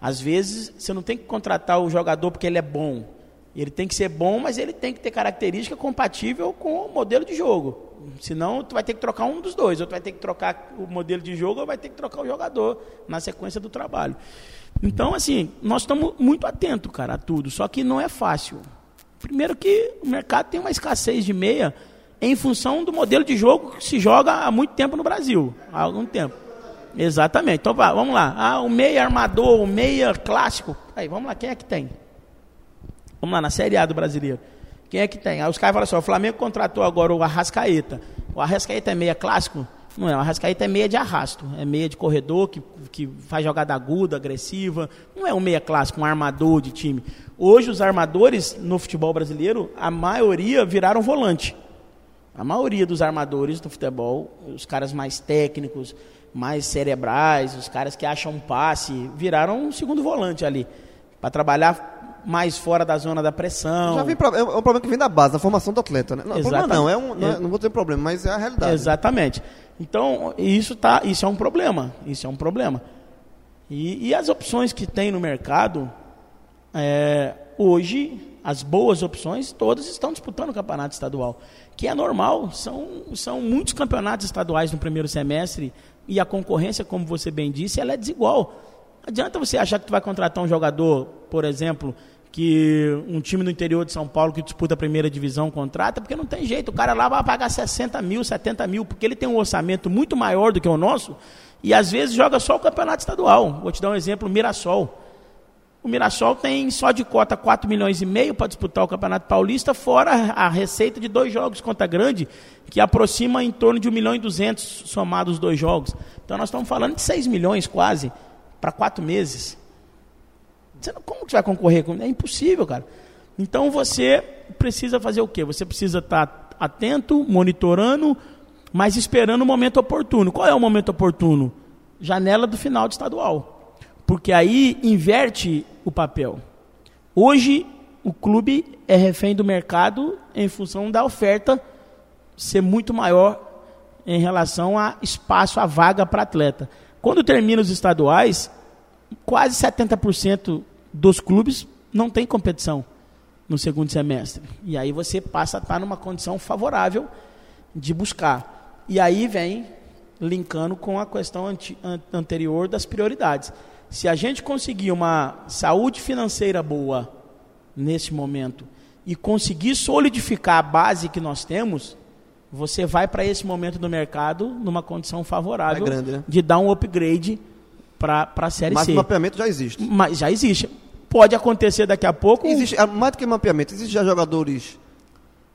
às vezes você não tem que contratar o jogador porque ele é bom. Ele tem que ser bom, mas ele tem que ter característica compatível com o modelo de jogo. Senão, tu vai ter que trocar um dos dois. Ou tu vai ter que trocar o modelo de jogo, ou vai ter que trocar o jogador na sequência do trabalho. Então, assim, nós estamos muito atentos, cara, a tudo. Só que não é fácil. Primeiro que o mercado tem uma escassez de meia em função do modelo de jogo que se joga há muito tempo no Brasil. Há algum tempo. Exatamente. Então, vamos lá. Ah, o meia armador, o meia clássico. Aí, vamos lá, quem é que tem? Vamos lá, na Série A do brasileiro. Quem é que tem? Aí os caras falam assim: o Flamengo contratou agora o Arrascaeta. O Arrascaeta é meia clássico? Não é, o Arrascaeta é meia de arrasto, é meia de corredor, que, que faz jogada aguda, agressiva. Não é um meia clássico, um armador de time. Hoje, os armadores no futebol brasileiro, a maioria viraram volante. A maioria dos armadores do futebol, os caras mais técnicos, mais cerebrais, os caras que acham um passe, viraram um segundo volante ali. Para trabalhar mais fora da zona da pressão. Já vem, é um problema que vem da base, da formação do atleta. Né? Não, Exatamente. não, é um, não, é, não vou ter problema, mas é a realidade. Exatamente. Então, isso, tá, isso é um problema. Isso é um problema. E, e as opções que tem no mercado, é, hoje, as boas opções, todas estão disputando o campeonato estadual. Que é normal, são, são muitos campeonatos estaduais no primeiro semestre e a concorrência, como você bem disse, ela é desigual. Adianta você achar que tu vai contratar um jogador, por exemplo, que um time no interior de São Paulo que disputa a primeira divisão contrata, porque não tem jeito. O cara lá vai pagar 60 mil, 70 mil, porque ele tem um orçamento muito maior do que o nosso e às vezes joga só o campeonato estadual. Vou te dar um exemplo: o Mirassol. O Mirassol tem só de cota 4 milhões e meio para disputar o Campeonato Paulista, fora a receita de dois jogos conta grande, que aproxima em torno de 1 milhão e 200 somados os dois jogos. Então nós estamos falando de 6 milhões quase para quatro meses. Você não, como que vai concorrer com É impossível, cara. Então você precisa fazer o quê? Você precisa estar tá atento, monitorando, mas esperando o momento oportuno. Qual é o momento oportuno? Janela do final de estadual. Porque aí inverte o papel. Hoje o clube é refém do mercado em função da oferta ser muito maior em relação a espaço, a vaga para atleta. Quando termina os estaduais, quase 70% dos clubes não tem competição no segundo semestre. E aí você passa a estar numa condição favorável de buscar. E aí vem linkando com a questão anti, anterior das prioridades. Se a gente conseguir uma saúde financeira boa nesse momento e conseguir solidificar a base que nós temos, você vai para esse momento do mercado numa condição favorável É grande, né? de dar um upgrade para a Série Mas C. o mapeamento já existe. Mas já existe. Pode acontecer daqui a pouco. Existe, ah, mais do que mapeamento, existem já jogadores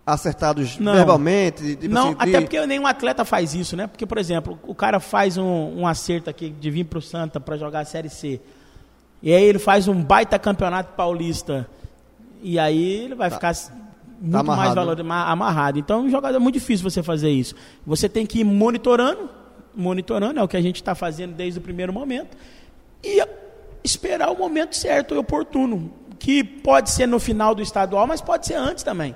acertados Não. verbalmente? Tipo não, assim, de- até porque nenhum atleta faz isso, né? Porque, por exemplo, o cara faz um, um acerto aqui de vir para o Santa para jogar a Série C. E aí ele faz um baita campeonato paulista. E aí ele vai ficar s- muito mais amarrado. valor, ma- amarrado. Então, é um jogador é muito difícil você fazer isso. Você tem que ir monitorando, monitorando, é o que a gente está fazendo desde o primeiro momento, e esperar o momento certo e oportuno. Que pode ser no final do estadual, mas pode ser antes também.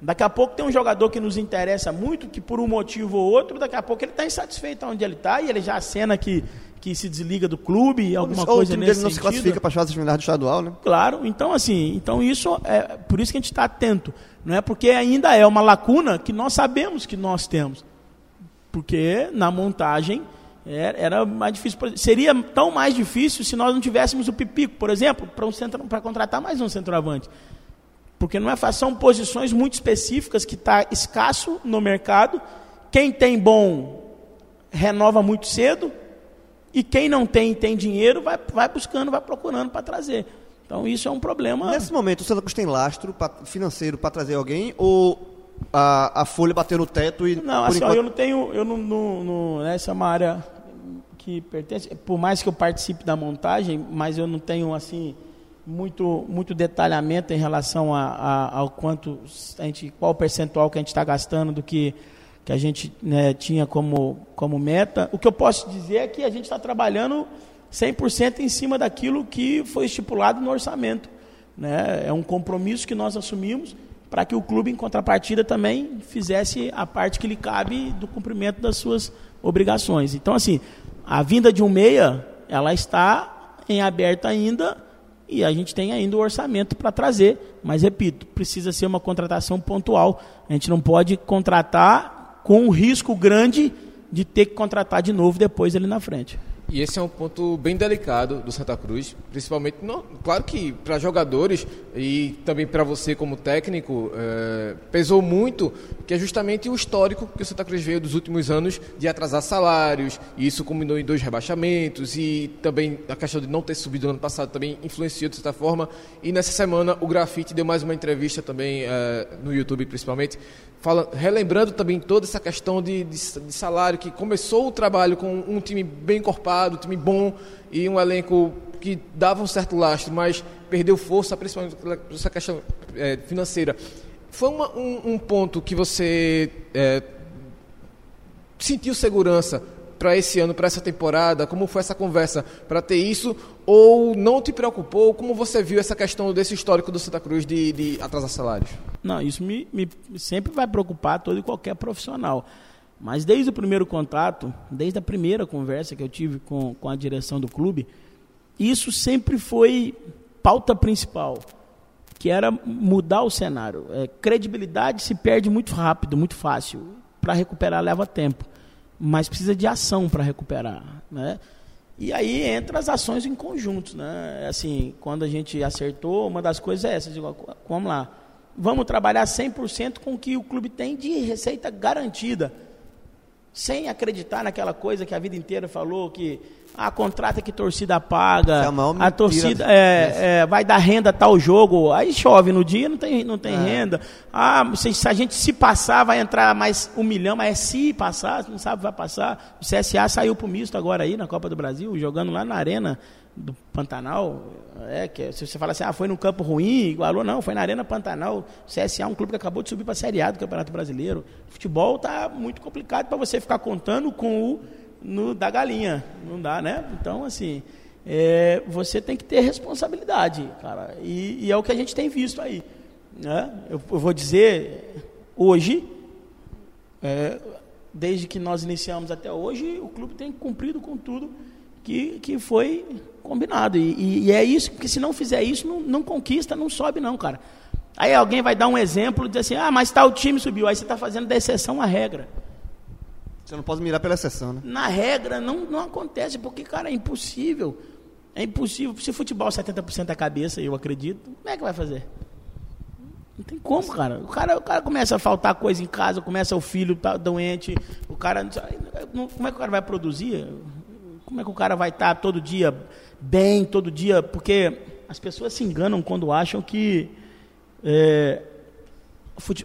Daqui a pouco tem um jogador que nos interessa muito, que por um motivo ou outro, daqui a pouco ele está insatisfeito onde ele está e ele já acena que, que se desliga do clube, alguma ou o coisa time nesse dele não se sentido. classifica para as fases finais do estadual, né? Claro, então assim, então isso é por isso que a gente está atento, não é porque ainda é uma lacuna que nós sabemos que nós temos, porque na montagem era, mais difícil, seria tão mais difícil se nós não tivéssemos o Pipico, por exemplo, para um centro, para contratar mais um centroavante, porque não é fácil, são posições muito específicas que está escasso no mercado, quem tem bom renova muito cedo e quem não tem tem dinheiro vai, vai buscando, vai procurando para trazer. Então isso é um problema. Nesse momento, o Santa Cruz tem lastro financeiro para trazer alguém ou a, a folha bateu no teto e Não, assim, ó, enquanto- eu não tenho, eu não, não, não- essa é uma área que pertence, por mais que eu participe da montagem, mas eu não tenho assim muito muito detalhamento em relação a, a- ao quanto a gente, qual o percentual que a gente está gastando do que que a gente né, tinha como como meta. O que eu posso dizer é que a gente está trabalhando 100% em cima daquilo que foi estipulado no orçamento. Né? É um compromisso que nós assumimos para que o clube, em contrapartida, também fizesse a parte que lhe cabe do cumprimento das suas obrigações. Então, assim, a vinda de um meia, ela está em aberto ainda e a gente tem ainda o orçamento para trazer. Mas, repito, precisa ser uma contratação pontual. A gente não pode contratar com um risco grande de ter que contratar de novo depois ali na frente. E esse é um ponto bem delicado do Santa Cruz, principalmente, claro que para jogadores e também para você como técnico, eh, pesou muito, que é justamente o histórico que o Santa Cruz veio dos últimos anos de atrasar salários, e isso culminou em dois rebaixamentos, e também a questão de não ter subido no ano passado também influenciou de certa forma, e nessa semana o Grafite deu mais uma entrevista também eh, no YouTube principalmente, fala, relembrando também toda essa questão de, de, de salário, que começou o trabalho com um time bem encorpado, um time bom e um elenco que dava um certo lastro, mas perdeu força, principalmente por essa questão eh, financeira. Foi uma- um, um ponto que você eh, sentiu segurança para esse ano, para essa temporada? Como foi essa conversa para ter isso? Ou não te preocupou? Como você viu essa questão desse histórico do Santa Cruz de, de atrasar salários? Não, isso me, me- sempre vai preocupar todo e qualquer profissional. Mas desde o primeiro contato, desde a primeira conversa que eu tive com, com a direção do clube, isso sempre foi pauta principal, que era mudar o cenário. É, credibilidade se perde muito rápido, muito fácil. Para recuperar leva tempo, mas precisa de ação para recuperar, né? E aí entra as ações em conjunto, né? Assim, quando a gente acertou, uma das coisas é essa, vamos lá, vamos trabalhar 100% com o que o clube tem de receita garantida sem acreditar naquela coisa que a vida inteira falou que a contrata que torcida paga, é a torcida é, é, vai dar renda tal jogo, aí chove no dia não tem não tem É. renda. Ah, se, se a gente se passar vai entrar mais um milhão, mas é se passar, não sabe vai passar. O CSA saiu pro misto agora aí na Copa do Brasil, jogando lá na arena do Pantanal, é que se você fala assim, ah, foi num campo ruim, igualou, não, foi na Arena Pantanal. CSA é um clube que acabou de subir para a Série A do Campeonato Brasileiro. O futebol tá muito complicado para você ficar contando com o no, da galinha, não dá, né? Então, assim, é, você tem que ter responsabilidade, cara, e, e é o que a gente tem visto aí, né? Eu, eu vou dizer, hoje, é, desde que nós iniciamos até hoje, o clube tem cumprido com tudo que, que foi combinado. E, e- e é isso, porque se não fizer isso, não, não conquista, não sobe, não, cara. Aí alguém vai dar um exemplo e dizer assim: ah, mas tal time subiu. Aí você está fazendo da exceção a regra. Você não pode mirar pela exceção, né? Na regra, não, não acontece, porque, cara, é impossível. É impossível. Se futebol 70% da cabeça, eu acredito, como é que vai fazer? Não tem como, cara. O cara, o cara começa a faltar coisa em casa, começa o filho tá doente, o cara. Como é que o cara vai produzir? Como é que o cara vai estar todo dia bem, todo dia. Porque as pessoas se enganam quando acham que é,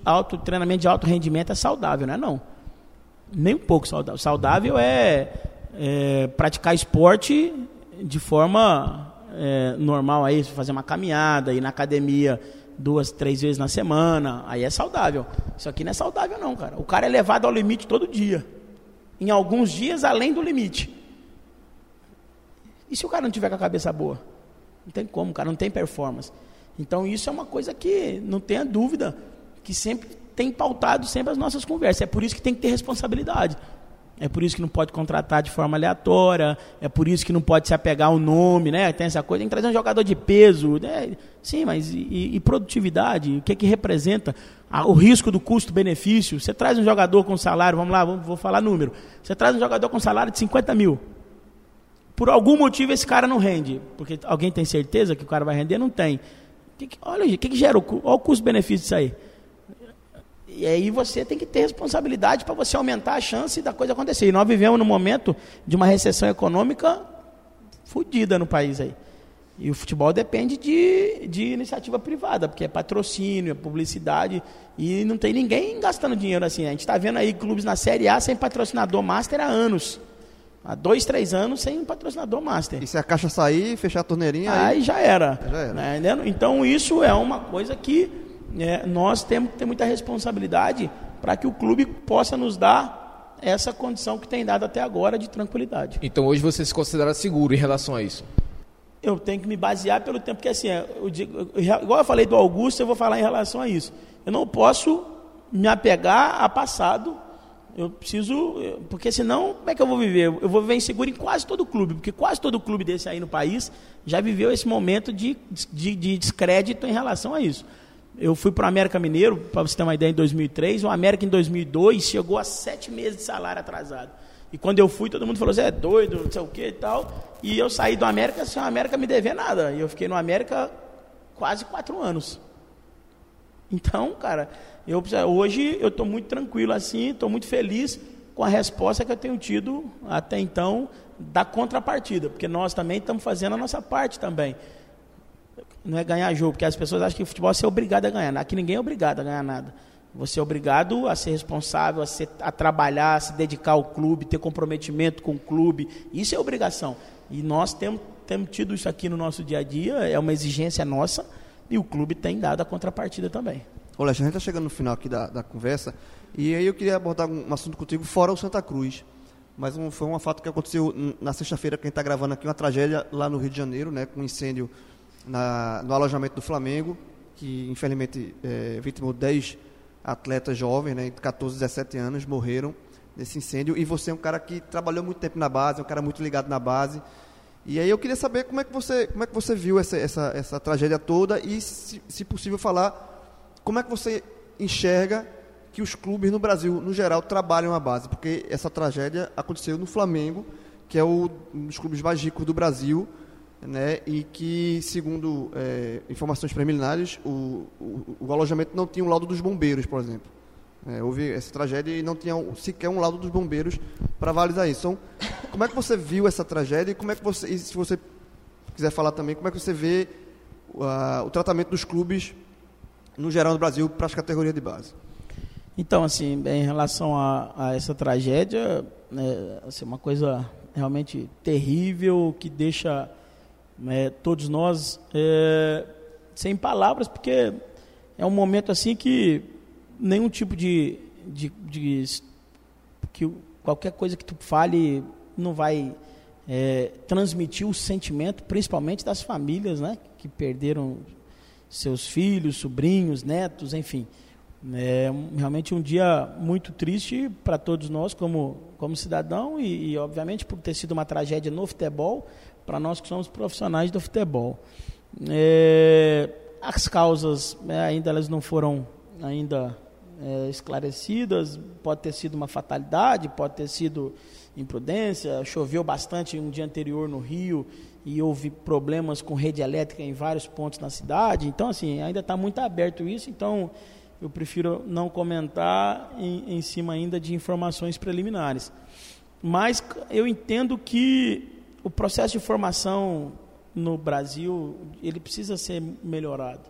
alto, treinamento de alto rendimento é saudável, não é não. Nem um pouco saudável. Saudável é, é praticar esporte de forma é, normal aí, fazer uma caminhada, ir na academia duas, três vezes na semana, aí é saudável. Isso aqui não é saudável não, cara. O cara é levado ao limite todo dia. Em alguns dias além do limite. E se o cara não tiver com a cabeça boa? Não tem como, o cara não tem performance. Então isso é uma coisa que não tenha dúvida, que sempre tem pautado sempre as nossas conversas. É por isso que tem que ter responsabilidade. É por isso que não pode contratar de forma aleatória, é por isso que não pode se apegar ao nome, né? Tem essa coisa, tem que trazer um jogador de peso, né? Sim, mas e, e produtividade? O que é que representa? O risco do custo-benefício. Você traz um jogador com salário, vamos lá, vou falar número. Você traz um jogador com salário de 50 mil. Por algum motivo esse cara não rende. Porque alguém tem certeza que o cara vai render? Não tem. Que que- olha, o que, que gera? O, olha o custo-benefício disso aí. E aí você tem que ter responsabilidade para você aumentar a chance da coisa acontecer. E nós vivemos num momento de uma recessão econômica fodida no país aí. E o futebol depende de, de iniciativa privada, porque é patrocínio, é publicidade, e não tem ninguém gastando dinheiro assim. A gente está vendo aí clubes na Série A sem patrocinador master há anos. Há dois, três anos sem um patrocinador master. E se a caixa sair, fechar a torneirinha, Aí aí... já era. Já era. né? Então isso é uma coisa que é, nós temos que ter muita responsabilidade para que o clube possa nos dar essa condição que tem dado até agora de tranquilidade. Então hoje você se considera seguro em relação a isso? Eu tenho que me basear pelo tempo que assim, eu digo- eu- igual eu falei do Augusto, eu vou falar em relação a isso. Eu não posso me apegar a passado. Eu preciso, porque senão como é que eu vou viver? Eu vou viver inseguro em quase todo clube, porque quase todo clube desse aí no país já viveu esse momento de, de, de descrédito em relação a isso. Eu fui para o América Mineiro, para você ter uma ideia, em 2003. O América, em 2002, chegou a sete meses de salário atrasado. E quando eu fui, todo mundo falou: você é doido, não sei o que e tal. E eu saí do América sem o América me dever nada. E eu fiquei no América quase quatro anos. Então, cara, eu, hoje eu estou muito tranquilo assim, estou muito feliz com a resposta que eu tenho tido até então da contrapartida, porque nós também estamos fazendo a nossa parte também. Não é ganhar jogo, porque as pessoas acham que o futebol é obrigado a ganhar. Aqui ninguém é obrigado a ganhar nada. Você é obrigado a ser responsável, a, ser- a trabalhar, a se dedicar ao clube, ter comprometimento com o clube. Isso é obrigação. E nós temos, temos tido isso aqui no nosso dia a dia, é uma exigência nossa, e o clube tem dado a contrapartida também. Leste, a gente está chegando no final aqui da, da conversa, e aí eu queria abordar um, assunto contigo fora o Santa Cruz. Mas um, foi um fato que aconteceu na sexta-feira, que a gente está gravando aqui, uma tragédia lá no Rio de Janeiro, né, com um incêndio na- no alojamento do Flamengo, que infelizmente é, vitimou 10 atletas jovens, né, de 14, 17 anos, morreram nesse incêndio. E você é um cara que trabalhou muito tempo na base, é um cara muito ligado na base. E aí eu queria saber como é que você, como é que você viu essa, essa, essa tragédia toda e, se, se possível, falar como é que você enxerga que os clubes no Brasil, no geral, trabalham a base? Porque essa tragédia aconteceu no Flamengo, que é um dos clubes mais ricos do Brasil, né? e que, segundo eh, informações preliminares, o, o, o alojamento não tinha um laudo dos bombeiros, por exemplo. É, houve essa tragédia e não tinha sequer um laudo dos bombeiros para avalizar isso. Então, como é que você viu essa tragédia e como é que você, se você quiser falar também, como é que você vê ah, o tratamento dos clubes no geral no Brasil para as categorias de base? Então, assim, em relação a, a essa tragédia, né, assim, uma coisa realmente terrível que deixa né, todos nós é, sem palavras, porque é um momento assim que nenhum tipo de, de, de que qualquer coisa que tu fale não vai é, transmitir o sentimento, principalmente das famílias, né, que perderam seus filhos, sobrinhos, netos, enfim. É realmente um dia muito triste para todos nós como, como cidadão e, e, obviamente, por ter sido uma tragédia no futebol, para nós que somos profissionais do futebol. É, as causas né, ainda elas não foram ainda é, esclarecidas. Pode ter sido uma fatalidade, pode ter sido imprudência. Choveu bastante um dia anterior no Rio e houve problemas com rede elétrica em vários pontos na cidade. Então, assim, ainda está muito aberto isso. Então, eu prefiro não comentar em, em cima ainda de informações preliminares. Mas eu entendo que o processo de formação no Brasil ele precisa ser melhorado.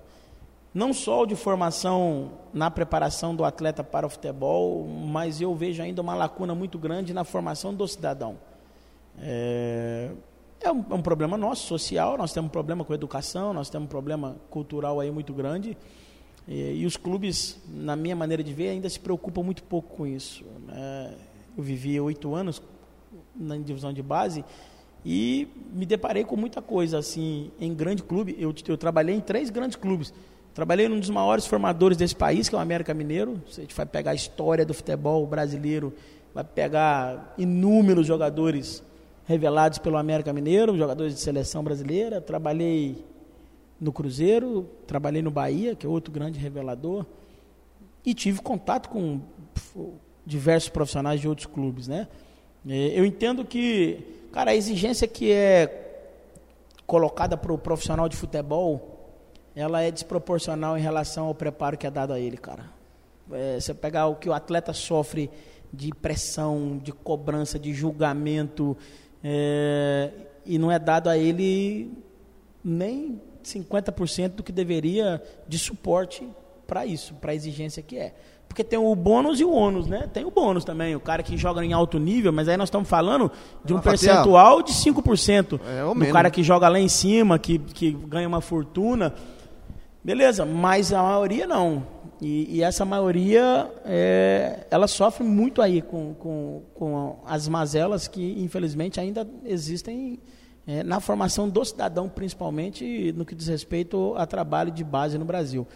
Não só o de formação na preparação do atleta para o futebol, mas eu vejo ainda uma lacuna muito grande na formação do cidadão. É, é um, é um, problema nosso, social, nós temos um problema com a educação, nós temos um problema cultural aí muito grande. E, e os clubes, na minha maneira de ver, ainda se preocupam muito pouco com isso. Né? Eu vivi oito anos na divisão de base e me deparei com muita coisa assim em grande clube. Eu, eu trabalhei em três grandes clubes. Trabalhei num dos maiores formadores desse país, que é o América Mineiro. Você vai pegar a história do futebol brasileiro, vai pegar inúmeros jogadores revelados pelo América Mineiro, jogadores de seleção brasileira. Trabalhei no Cruzeiro, trabalhei no Bahia, que é outro grande revelador, e tive contato com diversos profissionais de outros clubes, né? É, eu entendo que, cara, a exigência que é colocada para o profissional de futebol ela é desproporcional em relação ao preparo que é dado a ele, cara. É, você pegar o que o atleta sofre de pressão, de cobrança, de julgamento, é, e não é dado a ele nem 50% do que deveria de suporte para isso, para a exigência que é. Porque tem o bônus e o ônus, né? Tem o bônus também, o cara que joga em alto nível, mas aí nós estamos falando de um percentual de 5%. É, o cara que joga lá em cima, que, que ganha uma fortuna. Beleza, mas a maioria não. E, e essa maioria, é, ela sofre muito aí com, com, com as mazelas que, infelizmente, ainda existem é, na formação do cidadão, principalmente no que diz respeito a trabalho de base no Brasil.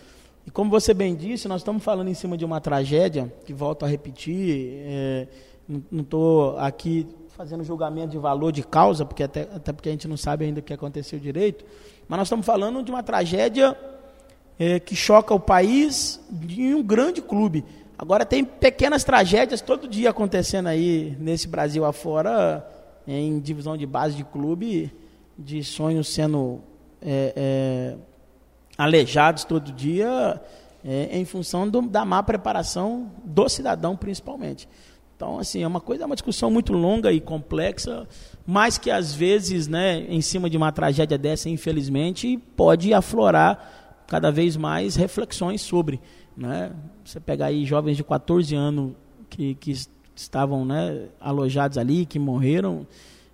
E como você bem disse, nós estamos falando em cima de uma tragédia, que volto a repetir, é, não estou aqui fazendo julgamento de valor de causa, porque até, até porque a gente não sabe ainda o que aconteceu direito, mas nós estamos falando de uma tragédia é, que choca o país em um grande clube. Agora tem pequenas tragédias todo dia acontecendo aí nesse Brasil afora, em divisão de base de clube, de sonhos sendo é, é, alejados todo dia, é, em função do, da má preparação do cidadão, principalmente. Então, assim, é uma coisa, é uma discussão muito longa e complexa, mas que às vezes, né, em cima de uma tragédia dessa, infelizmente, pode aflorar cada vez mais reflexões sobre. Né? Você pegar aí jovens de 14 anos que, que estavam né, alojados ali, que morreram.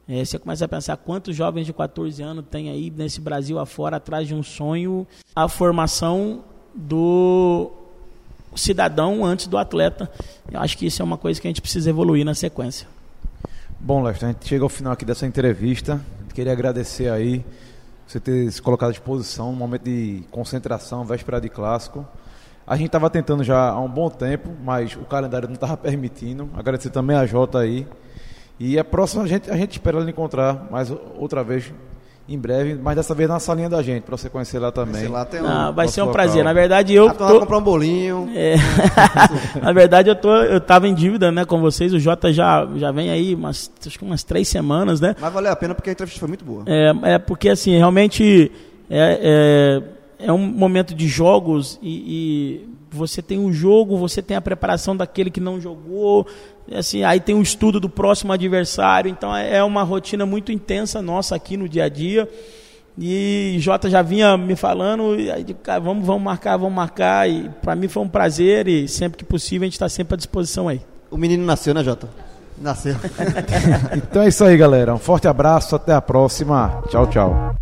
É, você começa a pensar quantos jovens de 14 anos tem aí nesse Brasil afora atrás de um sonho, a formação do cidadão antes do atleta. Eu acho que isso é uma coisa que a gente precisa evoluir na sequência. Bom, Lester, a gente chega ao final aqui dessa entrevista. Queria agradecer aí você ter se colocado à disposição, um momento de concentração, véspera de clássico. A gente estava tentando já há um bom tempo, mas o calendário não estava (laughs) permitindo. Agradecer também a Jota aí. E a próxima a gente, a gente espera lhe encontrar mais outra vez em breve, mas dessa vez na salinha da gente, para você conhecer lá também. Lá tem um, ah, vai ser um local. prazer. Na verdade, eu. tô... comprar um bolinho. É. (laughs) na verdade, eu, tô, eu tava em dívida né, com vocês. O Jota já, já vem aí umas, acho que umas três semanas, né? Mas valeu a pena porque a entrevista foi muito boa. É, é porque, assim, realmente é, é, é um momento de jogos e, e você tem o jogo, você tem a preparação daquele que não jogou, assim, aí tem o estudo do próximo adversário, então é, é uma rotina muito intensa nossa aqui no dia a dia. E Jota já vinha me falando, aí, vamos, vamos marcar, vamos marcar. E para mim foi um prazer e sempre que possível a gente está sempre à disposição aí. O menino nasceu, né, Jota? Nasceu. (laughs) então é isso aí, galera. Um forte abraço, até a próxima. Tchau, tchau.